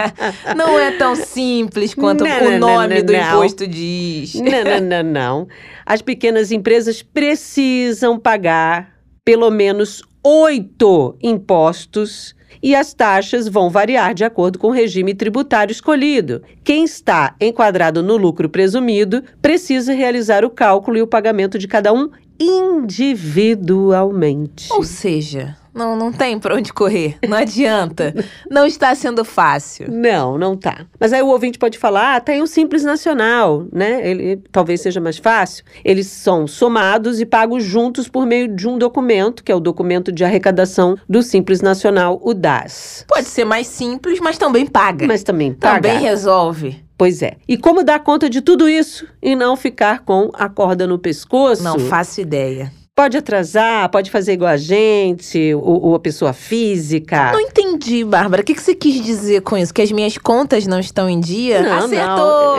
não é tão simples quanto Não, o nome não, do não. imposto diz. Não, não, não, não. As pequenas empresas precisam pagar pelo menos oito impostos e as taxas vão variar de acordo com o regime tributário escolhido. Quem está enquadrado no lucro presumido precisa realizar o cálculo e o pagamento de cada um individualmente. Ou seja, não, não tem pra onde correr. Não adianta. Não está sendo fácil. Não, não tá. Mas aí o ouvinte pode falar, ah, tem o Simples Nacional, né? Ele talvez seja mais fácil. Eles são somados e pagos juntos por meio de um documento, que é o documento de arrecadação do Simples Nacional, o DAS. Pode ser mais simples, mas também paga. Mas também paga. também resolve. Pois é. E como dar conta de tudo isso e não ficar com a corda no pescoço? Não faço ideia. Pode atrasar, pode fazer igual a gente, ou, ou a pessoa física. Não entendi, Bárbara. O que, que você quis dizer com isso? Que as minhas contas não estão em dia? Não, Acertou!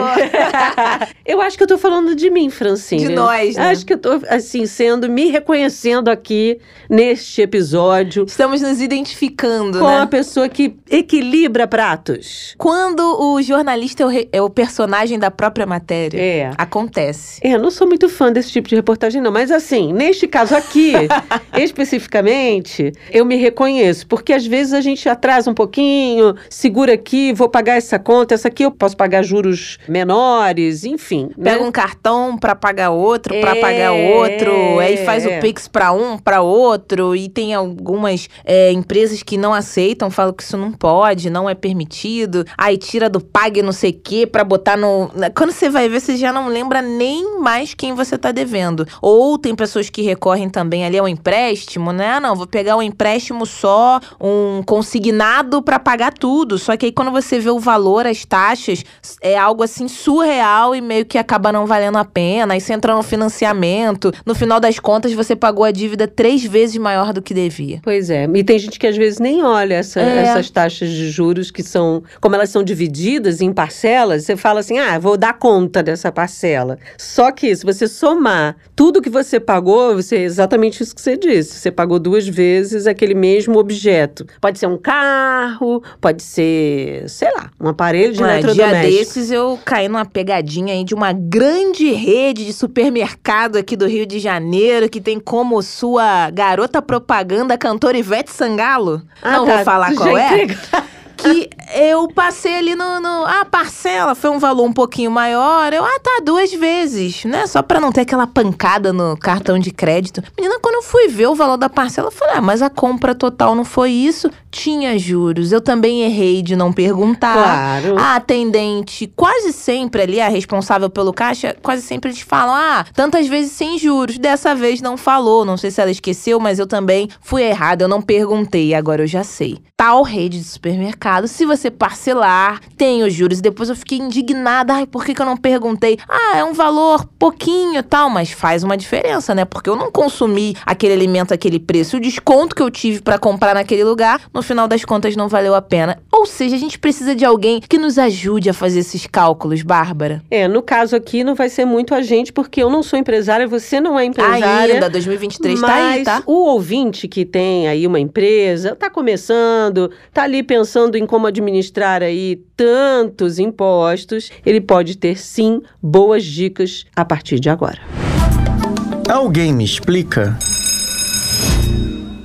eu acho que eu tô falando de mim, Francine. De nós, né? Acho que eu tô, assim, sendo, me reconhecendo aqui neste episódio Estamos nos identificando, com né? a pessoa que equilibra pratos. Quando o jornalista é o, re- é o personagem da própria matéria. É. Acontece. É, eu não sou muito fã desse tipo de reportagem, não. Mas assim, neste caso aqui, especificamente, eu me reconheço. Porque às vezes a gente atrasa um pouquinho, segura aqui, vou pagar essa conta, essa aqui eu posso pagar juros menores, enfim. né? Pega um cartão pra pagar outro, pra É, pagar outro, aí faz o Pix pra um, pra outro, e tem algumas é, empresas que não aceitam, falam que isso não pode, não é permitido, aí tira do pague não sei o que pra botar no... Quando você vai ver, você já não lembra nem mais quem você tá devendo. Ou tem pessoas que recorrem também ali ao empréstimo, né? Ah, não, vou pegar um empréstimo só, um consignado pra pagar tudo. Só que aí quando você vê o valor, as taxas, é algo assim surreal e meio que acaba não valendo a pena. Aí você entra no financiamento, no final das contas você pagou a dívida três vezes maior do que devia. Pois é, e tem gente que às vezes nem olha essa- É. essas taxas de juros que são, como elas são divididas em parcelas, você fala assim, ah, vou dar conta dessa parcela. Só que se você somar tudo que você pagou, você é exatamente isso que você disse, você pagou duas vezes aquele mesmo objeto. Pode ser um carro, pode ser, sei lá, um aparelho de Ah, dia eletrodoméstico. desses eu caí numa pegadinha aí de uma grande rede de supermercado aqui do Rio de Janeiro que tem como sua garota propaganda a cantora Ivete Sangalo. Ah, Não tá, vou falar qual é. Que eu passei ali no, no. A parcela foi um valor um pouquinho maior. Eu, ah, tá, duas vezes, né? Só pra não ter aquela pancada no cartão de crédito. Menina, quando eu fui ver o valor da parcela, eu falei, ah, mas a compra total não foi isso. Tinha juros. Eu também errei de não perguntar. Claro. A atendente, quase sempre ali, a responsável pelo caixa, quase sempre eles falam: ah, tantas vezes sem juros. Dessa vez não falou. Não sei se ela esqueceu, mas eu também fui errada. Eu não perguntei, agora eu já sei. Tal rede de supermercado, se você parcelar, tem os juros. E depois eu fiquei indignada. Ai, por que, que eu não perguntei? Ah, é um valor pouquinho e tal, mas faz uma diferença, né? Porque eu não consumi aquele alimento, aquele preço. O desconto que eu tive pra comprar naquele lugar, no final das contas, não valeu a pena. Ou seja, a gente precisa de alguém que nos ajude a fazer esses cálculos, Bárbara. É, no caso aqui não vai ser muito a gente, porque eu não sou empresária, você não é empresária. Ainda, 2023 tá Mas aí, tá? o ouvinte que tem aí uma empresa, tá começando, tá ali pensando em como administrar aí tantos impostos, ele pode ter sim boas dicas a partir de agora. Alguém me explica?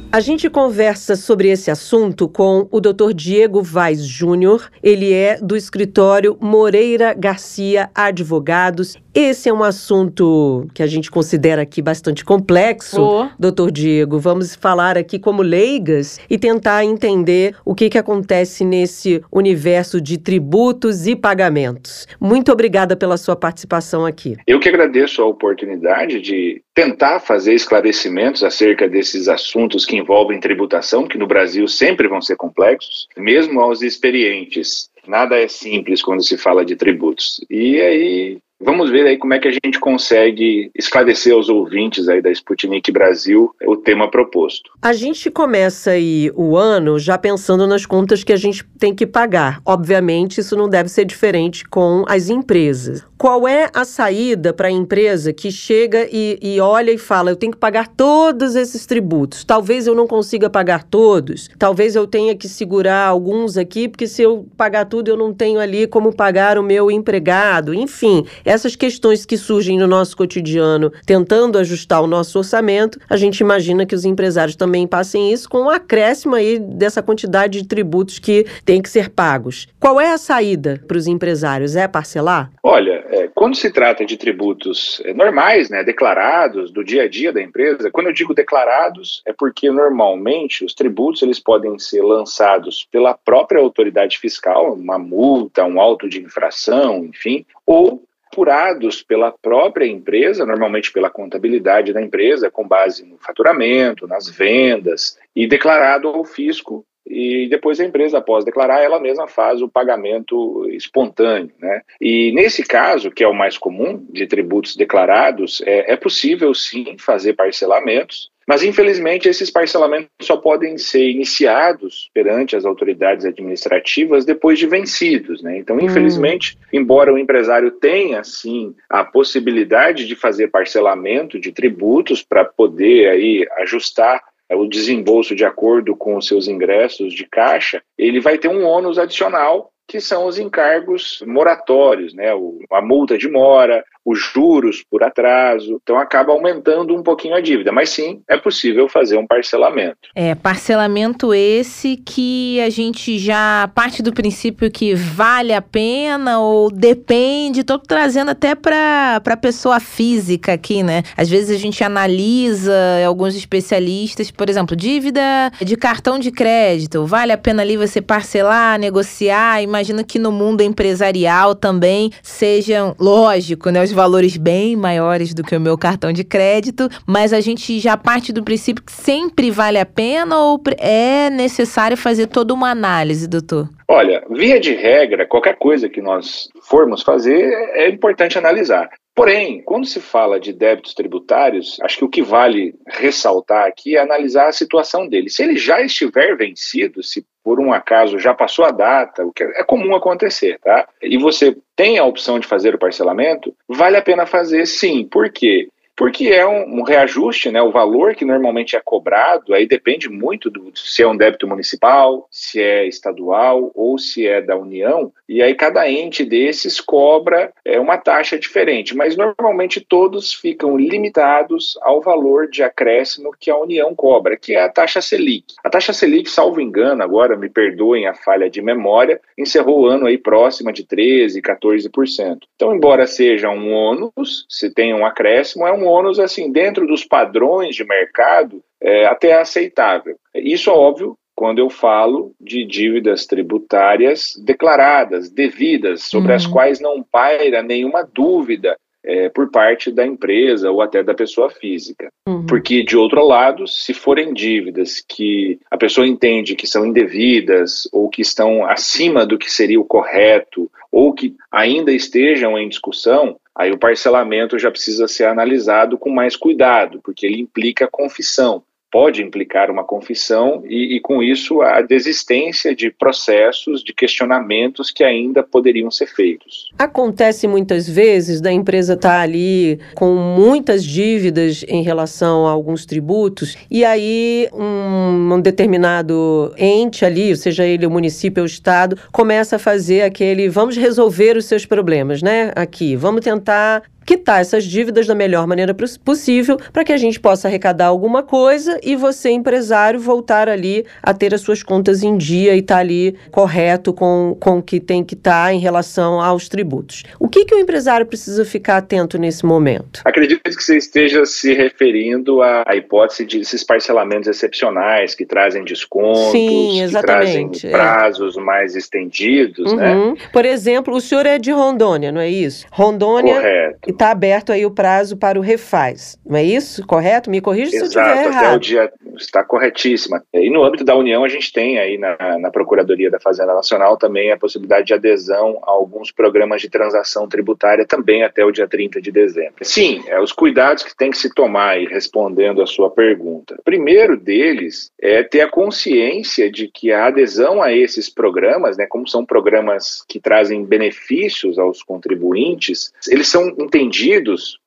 A gente conversa sobre esse assunto com o Dr. Diego Vaz Júnior. Ele é do escritório Moreira Garcia Advogados. Esse é um assunto que a gente considera aqui bastante complexo. Ô. Doutor Diego, vamos falar aqui como leigas e tentar entender o que, que acontece nesse universo de tributos e pagamentos. Muito obrigada pela sua participação aqui. Eu que agradeço a oportunidade de tentar fazer esclarecimentos acerca desses assuntos que envolvem tributação, que no Brasil sempre vão ser complexos, mesmo aos experientes. Nada é simples quando se fala de tributos. E aí, vamos ver aí como é que a gente consegue esclarecer aos ouvintes aí da Sputnik Brasil o tema proposto. A gente começa aí o ano já pensando nas contas que a gente tem que pagar. Obviamente, isso não deve ser diferente com as empresas. Qual é a saída para a empresa que chega e, e olha e fala: eu tenho que pagar todos esses tributos? Talvez eu não consiga pagar todos, talvez eu tenha que segurar alguns aqui, porque se eu pagar tudo, eu não tenho ali como pagar o meu empregado. Enfim, essas questões que surgem no nosso cotidiano, tentando ajustar o nosso orçamento, a gente imagina que os empresários também passem isso com um acréscimo aí dessa quantidade de tributos que tem que ser pagos. Qual é a saída para os empresários? É parcelar? Olha, é, quando se trata de tributos é, normais, né, declarados do dia a dia da empresa, quando eu digo declarados, é porque normalmente os tributos eles podem ser lançados pela própria autoridade fiscal, uma multa, um auto de infração, enfim, ou apurados pela própria empresa, normalmente pela contabilidade da empresa, com base no faturamento, nas vendas, e declarado ao fisco e depois a empresa, após declarar, ela mesma faz o pagamento espontâneo. Né? E nesse caso, que é o mais comum de tributos declarados, é, é possível sim fazer parcelamentos, mas infelizmente esses parcelamentos só podem ser iniciados perante as autoridades administrativas depois de vencidos. Né? Então, hum. infelizmente, hum. embora o empresário tenha sim a possibilidade de fazer parcelamento de tributos para poder aí ajustar é o desembolso de acordo com os seus ingressos de caixa, ele vai ter um ônus adicional que são os encargos moratórios, né? a multa de mora, os juros por atraso, então acaba aumentando um pouquinho a dívida, mas sim, é possível fazer um parcelamento. É, parcelamento esse que a gente já parte do princípio que vale a pena ou depende, estou trazendo até para a pessoa física aqui, né? Às vezes a gente analisa alguns especialistas, por exemplo, dívida de cartão de crédito, vale a pena ali você parcelar, negociar, imagino que no mundo empresarial também sejam, lógico, né, os valores bem maiores do que o meu cartão de crédito, mas a gente já parte do princípio que sempre vale a pena ou é necessário fazer toda uma análise, doutor? Olha, via de regra, qualquer coisa que nós formos fazer é importante analisar. Porém, quando se fala de débitos tributários, acho que o que vale ressaltar aqui é analisar a situação dele. Se ele já estiver vencido, se por um acaso já passou a data, o que é comum acontecer, tá? E você tem a opção de fazer o parcelamento, vale a pena fazer sim. Por quê? Porque é um, um, reajuste, né? O valor que normalmente é cobrado aí depende muito do se é um débito municipal, se é estadual ou se é da União. E aí cada ente desses cobra é, uma taxa diferente, mas normalmente todos ficam limitados ao valor de acréscimo que a União cobra, que é a taxa Selic. A taxa Selic, salvo engano, agora me perdoem a falha de memória, encerrou o ano aí próxima de 13, 14%. Então, embora seja um ônus, se tem um acréscimo, é um ônus, assim, dentro dos padrões de mercado, é, até aceitável. Isso, óbvio, quando eu falo de dívidas tributárias declaradas, devidas, sobre uhum. as quais não paira nenhuma dúvida é, por parte da empresa ou até da pessoa física. Uhum. Porque, de outro lado, se forem dívidas que a pessoa entende que são indevidas ou que estão acima do que seria o correto ou que ainda estejam em discussão, aí o parcelamento já precisa ser analisado com mais cuidado, porque ele implica confissão pode implicar uma confissão e, e, com isso, a desistência de processos, de questionamentos que ainda poderiam ser feitos. Acontece muitas vezes da empresa estar tá ali com muitas dívidas em relação a alguns tributos e aí um, um determinado ente ali, seja ele o município ou o estado, começa a fazer aquele vamos resolver os seus problemas, né? Aqui, vamos tentar quitar essas dívidas da melhor maneira possível para que a gente possa arrecadar alguma coisa e você, empresário, voltar ali a ter as suas contas em dia e estar tá ali correto com, com o que tem que estar tá em relação aos tributos. O que, que o empresário precisa ficar atento nesse momento? Acredito que você esteja se referindo à, à hipótese de esses parcelamentos excepcionais que trazem descontos, Sim, que trazem prazos é. mais estendidos, né? uhum. né? Por exemplo, o senhor é de Rondônia, não é isso? Rondônia Correto está aberto aí o prazo para o refaz, não é isso? Correto? Me corrija se eu estiver errado. Exato, até o dia está corretíssima. E no âmbito da União, a gente tem aí na, na Procuradoria da Fazenda Nacional também a possibilidade de adesão a alguns programas de transação tributária também até o dia 30 de dezembro. Sim, é os cuidados que tem que se tomar, e respondendo a sua pergunta. O primeiro deles é ter a consciência de que a adesão a esses programas, né, como são programas que trazem benefícios aos contribuintes, eles são entendidos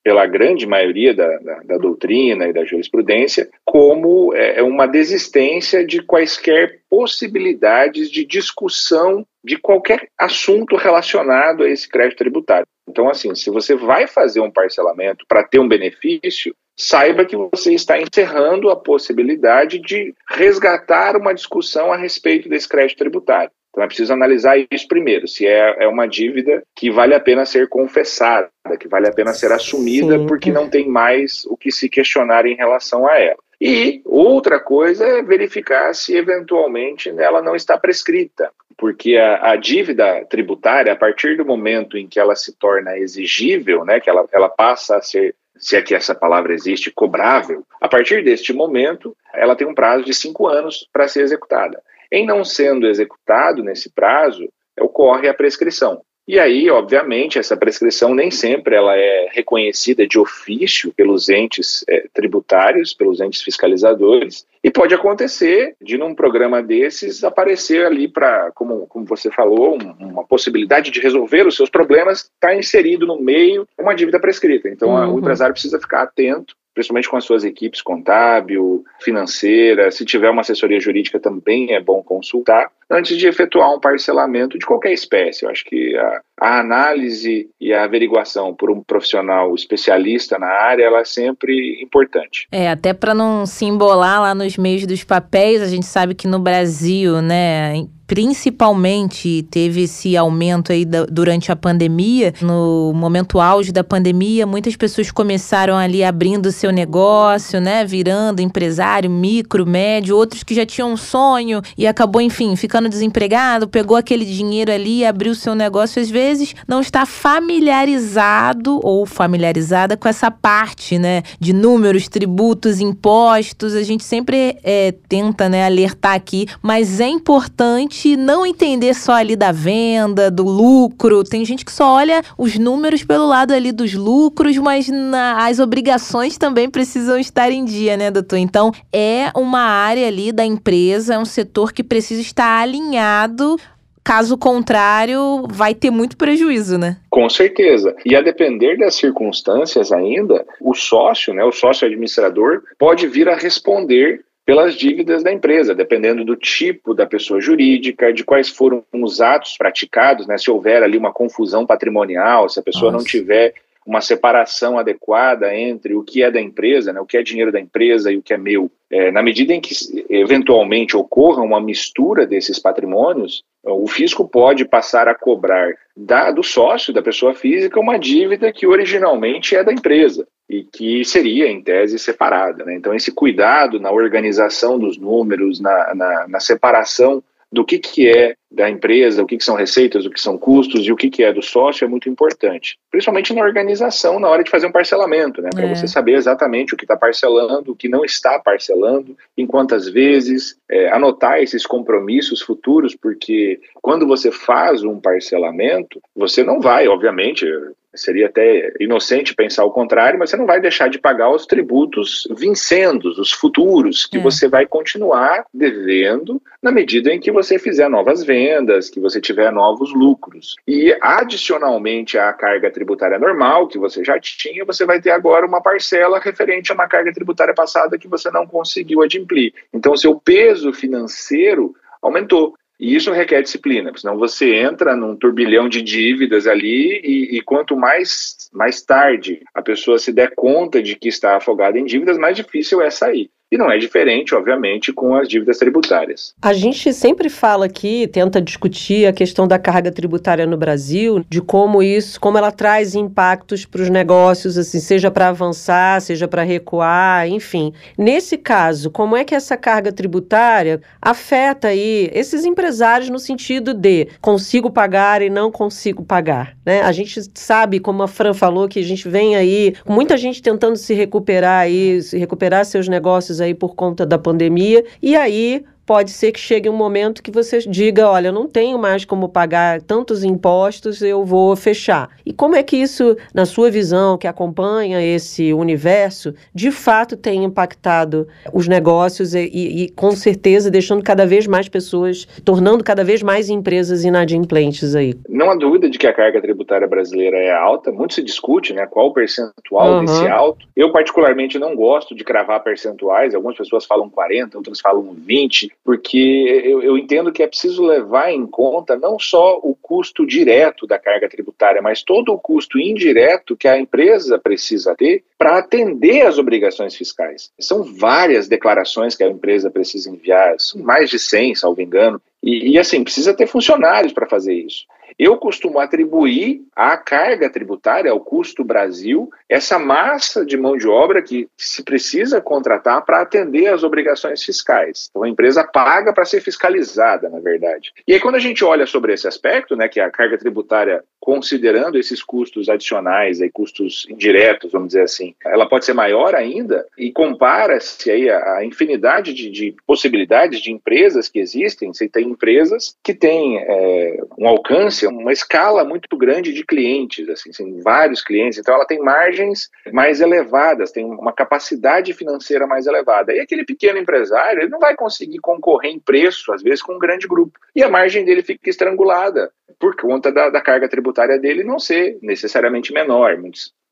pela grande maioria da, da, da doutrina e da jurisprudência como é, é uma desistência de quaisquer possibilidades de discussão de qualquer assunto relacionado a esse crédito tributário. Então, assim, se você vai fazer um parcelamento para ter um benefício, saiba que você está encerrando a possibilidade de resgatar uma discussão a respeito desse crédito tributário. Então é preciso analisar isso primeiro, se é, é uma dívida que vale a pena ser confessada, que vale a pena ser assumida, Sim. porque não tem mais o que se questionar em relação a ela. E outra coisa é verificar se eventualmente ela não está prescrita, porque a, a, dívida tributária, a partir do momento em que ela se torna exigível, né, que ela, ela passa a ser, se é que essa palavra existe, cobrável, a partir deste momento, ela tem um prazo de cinco anos para ser executada. Em não sendo executado nesse prazo, ocorre a prescrição. E aí, obviamente, essa prescrição nem sempre ela é reconhecida de ofício pelos entes é, tributários, pelos entes fiscalizadores, e pode acontecer de num programa desses aparecer ali para, como, como você falou, um, uma possibilidade de resolver os seus problemas, está inserido no meio uma dívida prescrita. Então, uhum. a, o empresário precisa ficar atento principalmente com as suas equipes contábil, financeira, se tiver uma assessoria jurídica também é bom consultar, antes de efetuar um parcelamento de qualquer espécie. Eu acho que a, a análise e a averiguação por um profissional especialista na área, ela é sempre importante. É, até para não se embolar lá nos meios dos papéis, a gente sabe que no Brasil, né, principalmente teve esse aumento aí da, durante a pandemia. No momento auge da pandemia, muitas pessoas começaram ali abrindo seu negócio, né? Virando empresário, micro, médio, outros que já tinham um sonho e acabou, enfim, ficando desempregado, pegou aquele dinheiro ali e abriu seu negócio. Às vezes não está familiarizado ou familiarizada com essa parte, né? De números, tributos, impostos. A gente sempre é, tenta, né, alertar aqui, mas é importante gente não entender só ali da venda, do lucro. Tem gente que só olha os números pelo lado ali dos lucros, mas na, as obrigações também precisam estar em dia, né, doutor? Então, é uma área ali da empresa, é um setor que precisa estar alinhado Caso contrário, vai ter muito prejuízo, né? Com certeza. E a depender das circunstâncias ainda, o sócio, né, o sócio administrador, pode vir a responder pelas dívidas da empresa, dependendo do tipo da pessoa jurídica, de quais foram os atos praticados, né? Se houver ali uma confusão patrimonial, se a pessoa Nossa. não tiver uma separação adequada entre o que é da empresa, né, o que é dinheiro da empresa e o que é meu. É, na medida em que eventualmente ocorra uma mistura desses patrimônios, o fisco pode passar a cobrar da, do sócio, da pessoa física, uma dívida que originalmente é da empresa e que seria, em tese, separada. Né? Então, esse cuidado na organização dos números, na, na, na separação do que, que é da empresa, o que, que são receitas, o que são custos e o que, que é do sócio é muito importante. Principalmente na organização, na hora de fazer um parcelamento, né? Para é. você saber exatamente o que está parcelando, o que não está parcelando, em quantas vezes, é, anotar esses compromissos futuros, porque quando você faz um parcelamento, você não vai, obviamente, Seria até inocente pensar o contrário, mas você não vai deixar de pagar os tributos vincendos, os futuros, que é. você vai continuar devendo na medida em que você fizer novas vendas, que você tiver novos lucros. E adicionalmente à carga tributária normal que você já tinha, você vai ter agora uma parcela referente a uma carga tributária passada que você não conseguiu adimplir. Então, seu peso financeiro aumentou. E isso requer disciplina, senão você entra num turbilhão de dívidas ali e, e, quanto mais, mais tarde a pessoa se der conta de que está afogada em dívidas, mais difícil é sair. E não é diferente, obviamente, com as dívidas tributárias. A gente sempre fala aqui, tenta discutir a questão da carga tributária no Brasil, de como isso, como ela traz impactos para os negócios, assim, seja para avançar, seja para recuar, enfim. Nesse caso, como é que essa carga tributária afeta aí esses empresários no sentido de consigo pagar e não consigo pagar, né? A gente sabe, como a Fran falou, que a gente vem aí, muita gente tentando se recuperar aí, se recuperar seus negócios aí por conta da pandemia, e aí pode ser que chegue um momento que você diga, olha, eu não tenho mais como pagar tantos impostos, eu vou fechar. E como é que isso, na sua visão, que acompanha esse universo, de fato tem impactado os negócios e, e, e com certeza deixando cada vez mais pessoas, tornando cada vez mais empresas inadimplentes aí? Não há dúvida de que a carga tributária brasileira é alta, muito se discute, né, qual o percentual uhum. desse alto. Eu particularmente não gosto de cravar percentuais, algumas pessoas falam 40, outras falam 20, porque eu, eu, entendo que é preciso levar em conta não só o custo direto da carga tributária, mas todo o custo indireto que a empresa precisa ter para atender às obrigações fiscais. São várias declarações que a empresa precisa enviar, são mais de 100, salvo engano, e, e assim, precisa ter funcionários para fazer isso. Eu costumo atribuir à carga tributária, ao custo Brasil, essa massa de mão de obra que se precisa contratar para atender às obrigações fiscais. Então a empresa paga para ser fiscalizada, na verdade. E aí quando a gente olha sobre esse aspecto, né, que é a carga tributária considerando esses custos adicionais, aí, custos indiretos, vamos dizer assim, ela pode ser maior ainda e compara-se aí a, a infinidade de, de, possibilidades de empresas que existem. Você tem empresas que têm é, um alcance, uma escala muito grande de clientes, assim, tem vários clientes, então ela tem margens mais elevadas, tem uma capacidade financeira mais elevada. E aquele pequeno empresário, ele não vai conseguir concorrer em preço, às vezes, com um grande grupo. E a margem dele fica estrangulada por conta da, da carga tributária dele não ser necessariamente menor.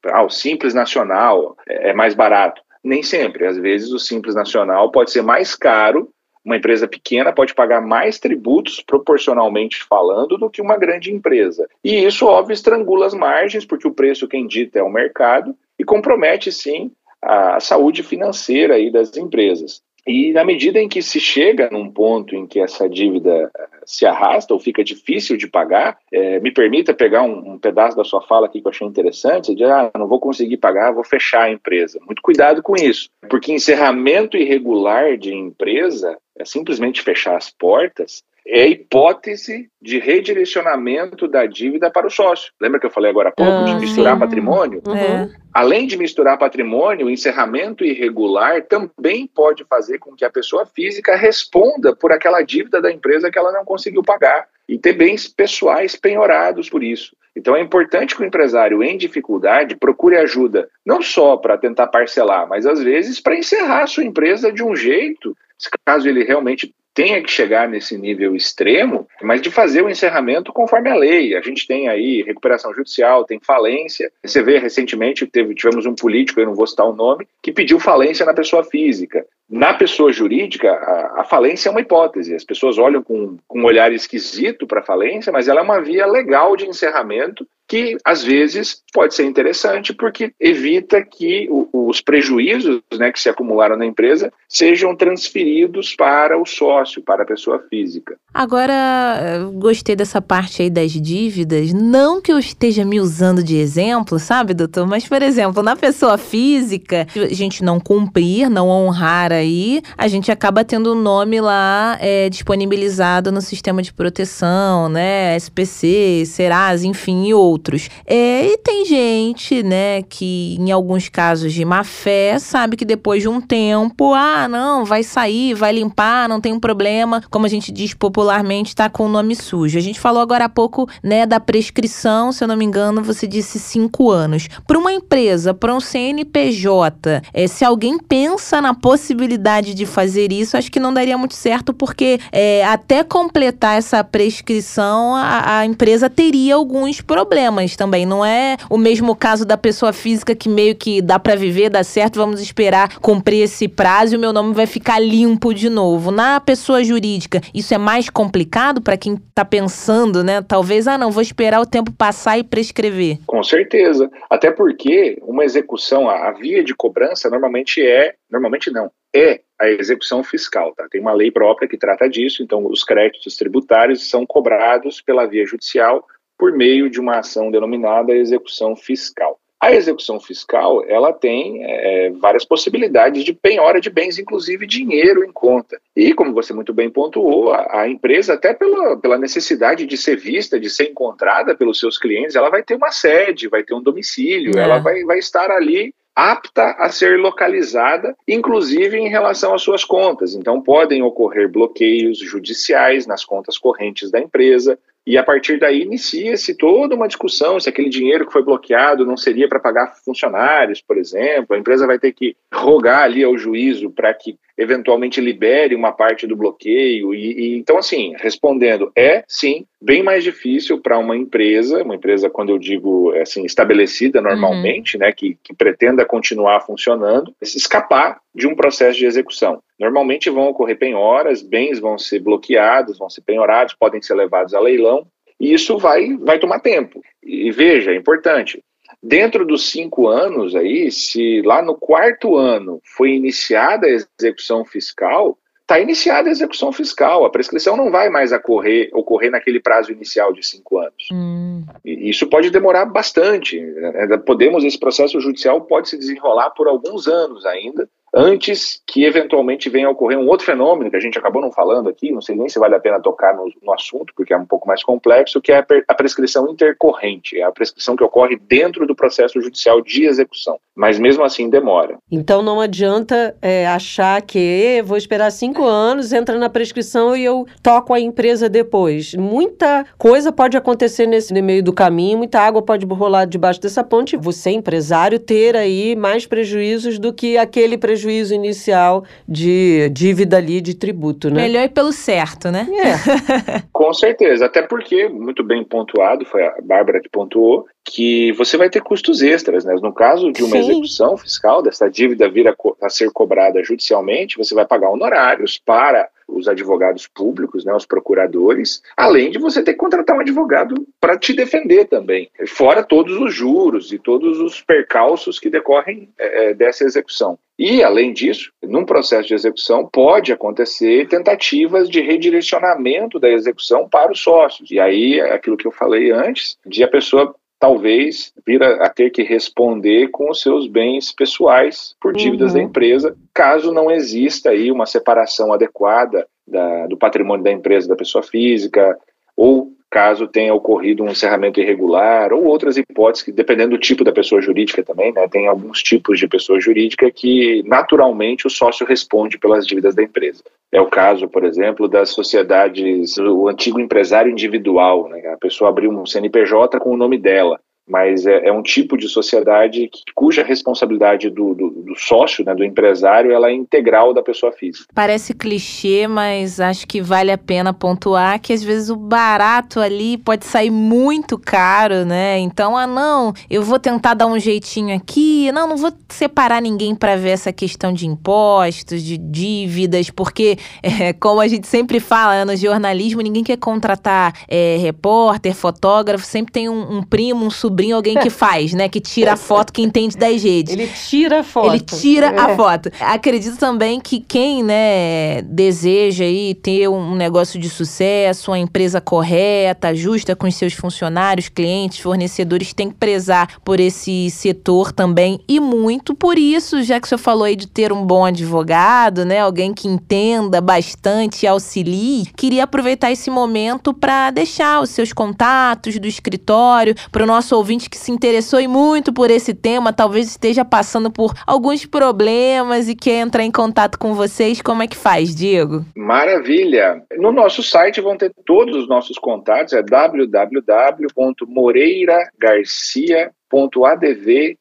Ah, o Simples Nacional é, é mais barato. Nem sempre. Às vezes o Simples Nacional pode ser mais caro uma empresa pequena pode pagar mais tributos, proporcionalmente falando, do que uma grande empresa. E isso, óbvio, estrangula as margens, porque o preço quem dita é o mercado, e compromete, sim, a saúde financeira aí das empresas. E na medida em que se chega num ponto em que essa dívida eh, se arrasta ou fica difícil de pagar, é, me permita pegar um, um, pedaço da sua fala aqui que eu achei interessante, de ah, não vou conseguir pagar, vou fechar a empresa. Muito cuidado com isso, porque encerramento irregular de empresa é simplesmente fechar as portas é a hipótese de redirecionamento da dívida para o sócio. Lembra que eu falei agora há pouco ah, de misturar sim. patrimônio? Uhum. É. Além de misturar patrimônio, o encerramento irregular também pode fazer com que a pessoa física responda por aquela dívida da empresa que ela não conseguiu pagar e ter bens pessoais penhorados por isso. Então é importante que o empresário em dificuldade procure ajuda, não só para tentar parcelar, mas às vezes para encerrar a sua empresa de um jeito, caso ele realmente tenha que chegar nesse nível extremo, mas de fazer o encerramento conforme a lei. A gente tem aí recuperação judicial, tem falência. Você vê recentemente teve, tivemos um político, eu não vou citar o nome, que pediu falência na pessoa física. Na pessoa jurídica, a, a falência é uma hipótese. As pessoas olham com, com um olhar esquisito para a falência, mas ela é uma via legal de encerramento que às vezes pode ser interessante porque evita que o, os prejuízos né, que se acumularam na empresa sejam transferidos para o sócio, para a pessoa física. Agora, gostei dessa parte aí das dívidas. Não que eu esteja me usando de exemplo, sabe, doutor? Mas, por exemplo, na pessoa física, a gente não cumprir, não honrar aí, a gente acaba tendo o nome lá é, disponibilizado no sistema de proteção, né? SPC, Serasa, enfim, e outros outros. É, e tem gente, né, que em alguns casos de má fé sabe que depois de um tempo, ah, não, vai sair, vai limpar, não tem um problema, como a gente diz popularmente, tá com o nome sujo. A gente falou agora há pouco, né, da prescrição, se eu não me engano, você disse cinco anos. Para uma empresa, para um CNPJ, é, se alguém pensa na possibilidade de fazer isso, acho que não daria muito certo, porque é, até completar essa prescrição, a, a empresa teria alguns problemas problemas também. Não é o mesmo caso da pessoa física que meio que dá para viver, dá certo, vamos esperar cumprir esse prazo e o meu nome vai ficar limpo de novo. Na pessoa jurídica, isso é mais complicado para quem tá pensando, né? Talvez, ah, não, vou esperar o tempo passar e prescrever. Com certeza. Até porque uma execução, a via de cobrança normalmente é, normalmente não, é a execução fiscal. Tá? Tem uma lei própria que trata disso, então os créditos tributários são cobrados pela via judicial por meio de uma ação denominada execução fiscal. A execução fiscal ela tem é, várias possibilidades de penhora de bens, inclusive dinheiro em conta. E, como você muito bem pontuou, a, a, empresa, até pela, pela necessidade de ser vista, de ser encontrada pelos seus clientes, ela vai ter uma sede, vai ter um domicílio, é. ela vai, vai estar ali apta a ser localizada, inclusive em relação às suas contas. Então, podem ocorrer bloqueios judiciais nas contas correntes da empresa, e a partir daí inicia-se toda uma discussão se aquele dinheiro que foi bloqueado não seria para pagar funcionários, por exemplo. A empresa vai ter que rogar ali ao juízo para que eventualmente libere uma parte do bloqueio. E, e, então, assim, respondendo, é sim bem mais difícil para uma empresa, uma empresa, quando eu digo assim, estabelecida normalmente, uhum. né, que, que pretenda continuar funcionando, escapar de um processo de execução. Normalmente vão ocorrer penhoras, bens vão ser bloqueados, vão ser penhorados, podem ser levados a leilão, e isso vai, vai tomar tempo. E veja, é importante, Dentro dos cinco anos aí, se lá no quarto ano foi iniciada a execução fiscal, está iniciada a execução fiscal. A prescrição não vai mais ocorrer, ocorrer naquele prazo inicial de cinco anos. Hum. isso pode demorar bastante. Né? Podemos, esse processo judicial pode se desenrolar por alguns anos ainda, antes que eventualmente venha a ocorrer um outro fenômeno que a gente acabou não falando aqui, não sei nem se vale a pena tocar no, no assunto, porque é um pouco mais complexo, que é a, a, prescrição intercorrente, é a prescrição que ocorre dentro do processo judicial de execução, mas mesmo assim demora. Então não adianta é, achar que vou esperar cinco anos, entra na prescrição e eu toco a empresa depois. Muita coisa pode acontecer nesse meio do caminho, muita água pode rolar debaixo dessa ponte, você empresário ter aí mais prejuízos do que aquele prejuízo prejuízo inicial de dívida ali de tributo, né? Melhor ir pelo certo, né? É. Com certeza, até porque, muito bem pontuado, foi a Bárbara que pontuou, que você vai ter custos extras, né? No caso de uma Sim. execução fiscal, dessa dívida vir a, a, ser cobrada judicialmente, você vai pagar honorários para os advogados públicos, né, os procuradores, além de você ter que contratar um advogado para te defender também, fora todos os juros e todos os percalços que decorrem é, é, dessa execução. E, além disso, num processo de execução pode acontecer tentativas de redirecionamento da execução para os sócios. E aí, é aquilo que eu falei antes, de a pessoa talvez vir a, ter que responder com os seus bens pessoais por dívidas uhum. da empresa, caso não exista aí uma separação adequada da, do patrimônio da empresa da pessoa física, ou caso tenha ocorrido um encerramento irregular, ou outras hipóteses, que, dependendo do tipo da pessoa jurídica também, né, tem alguns tipos de pessoa jurídica que naturalmente o sócio responde pelas dívidas da empresa. É o caso, por exemplo, das sociedades, o antigo empresário individual, né, a pessoa abriu um CNPJ com o nome dela mas é, é, um tipo de sociedade que, cuja responsabilidade do, do, do, sócio, né, do empresário, ela é integral da pessoa física. Parece clichê, mas acho que vale a pena pontuar que às vezes o barato ali pode sair muito caro, né? Então, ah, não, eu vou tentar dar um jeitinho aqui, não, não vou separar ninguém para ver essa questão de impostos, de dívidas, porque, é, como a gente sempre fala né, no jornalismo, ninguém quer contratar é, repórter, fotógrafo, sempre tem um, um primo, um sobrinho sobrinho alguém que faz, né? Que tira a foto, que entende das redes. Ele tira a foto. Ele tira é. a foto. Acredito também que quem, né, deseja aí ter um negócio de sucesso, uma empresa correta, justa com os seus funcionários, clientes, fornecedores, tem que prezar por esse setor também. E muito por isso, já que o senhor falou aí de ter um bom advogado, né? Alguém que entenda bastante e auxilie, queria aproveitar esse momento para deixar os seus contatos do escritório para o nosso ouvinte ouvinte que se interessou e muito por esse tema, talvez esteja passando por alguns problemas e quer entrar em contato com vocês, como é que faz, Diego? Maravilha! No nosso site vão ter todos os nossos contatos, é www.moreiragarcia.adv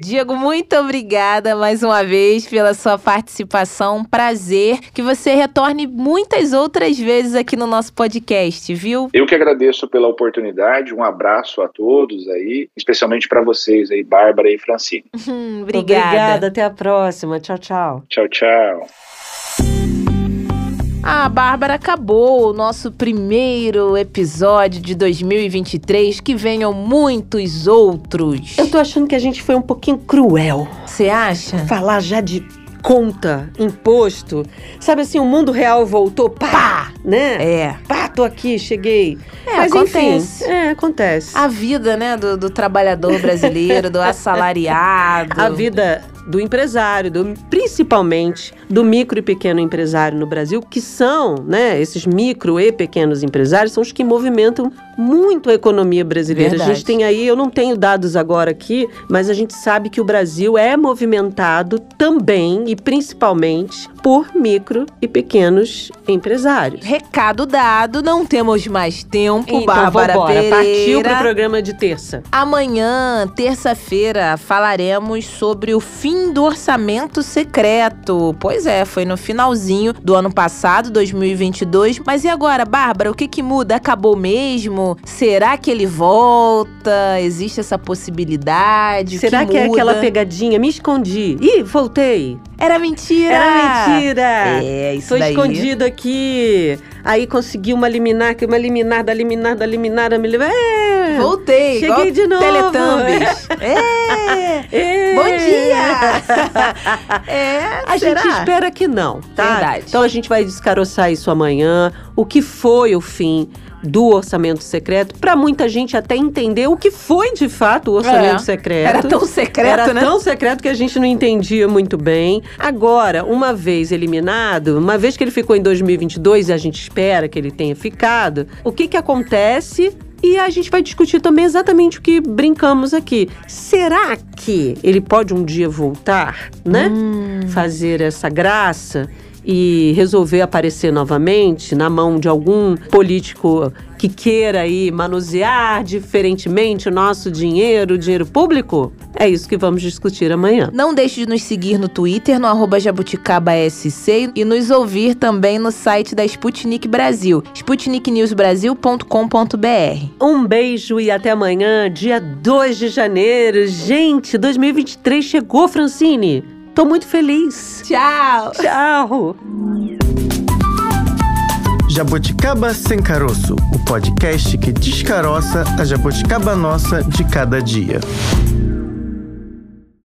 Diego, muito obrigada mais uma vez pela sua participação. Prazer que você retorne muitas outras vezes aqui no nosso podcast, viu? Eu que agradeço pela oportunidade. Um abraço a todos aí, especialmente para vocês aí, Bárbara e Francine. obrigada. Obrigada, até a próxima. Tchau, tchau. Tchau, tchau. A Bárbara acabou o nosso primeiro episódio de 2023. Que venham muitos outros. Eu tô achando que a gente foi um pouquinho cruel. Você acha? Falar já de conta, imposto. Sabe assim, o mundo real voltou, pá, Pá! né? É. Pá, tô aqui, cheguei. É, Mas acontece. enfim, é, acontece. A vida, né, do, do trabalhador brasileiro, do assalariado. A vida do empresário, do, principalmente do micro e pequeno empresário no Brasil, que são, né, esses micro e pequenos empresários, são os que movimentam muito a economia brasileira. A Verdade. gente tem aí, eu não tenho dados agora aqui, mas a gente sabe que o Brasil é movimentado também e principalmente por micro e pequenos empresários. Recado dado, não temos mais tempo, Então, Bárbara vambora. Pereira. Partiu pro programa de terça. Amanhã, terça-feira, falaremos sobre o fim do orçamento secreto. Pois é, foi no finalzinho do ano passado, 2022. Mas e agora, Bárbara, o que que muda? Acabou mesmo? Será que ele volta? Existe essa possibilidade? Será que, é muda? aquela pegadinha? Me escondi. Ih, voltei. Era mentira! Era mentira. É, isso Tô daí. escondido aqui. Aí consegui uma liminar, que uma liminar da liminar da liminar, me levou. É. Voltei, Cheguei de novo. Teletubbies. é! É. Bom dia! é, A será? gente espera que não, tá? Verdade. Então a gente vai descaroçar isso amanhã. O que foi o fim do orçamento secreto? Pra muita gente até entender o que foi de fato o orçamento É. secreto. Era tão secreto, Era né? tão secreto que a gente não entendia muito bem. Agora, uma vez eliminado, uma vez que ele ficou em 2022 e a gente espera que ele tenha ficado, o que que acontece? E a gente vai discutir também exatamente o que brincamos aqui. Será que ele pode um dia voltar, né? Hum. Fazer essa graça e resolver aparecer novamente na mão de algum político que queira aí manusear diferentemente o nosso dinheiro, o dinheiro público? É isso que vamos discutir amanhã. Não deixe de nos seguir no Twitter, no arroba jabuticabasc e nos ouvir também no site da Sputnik Brasil, sputniknewsbrasil.com.br. Um beijo e até amanhã, dia 2 de janeiro. Gente, 2023 chegou, Francine. Tô muito feliz. Tchau! Tchau! Jabuticaba Sem Caroço, o podcast que descaroça a jabuticaba nossa de cada dia.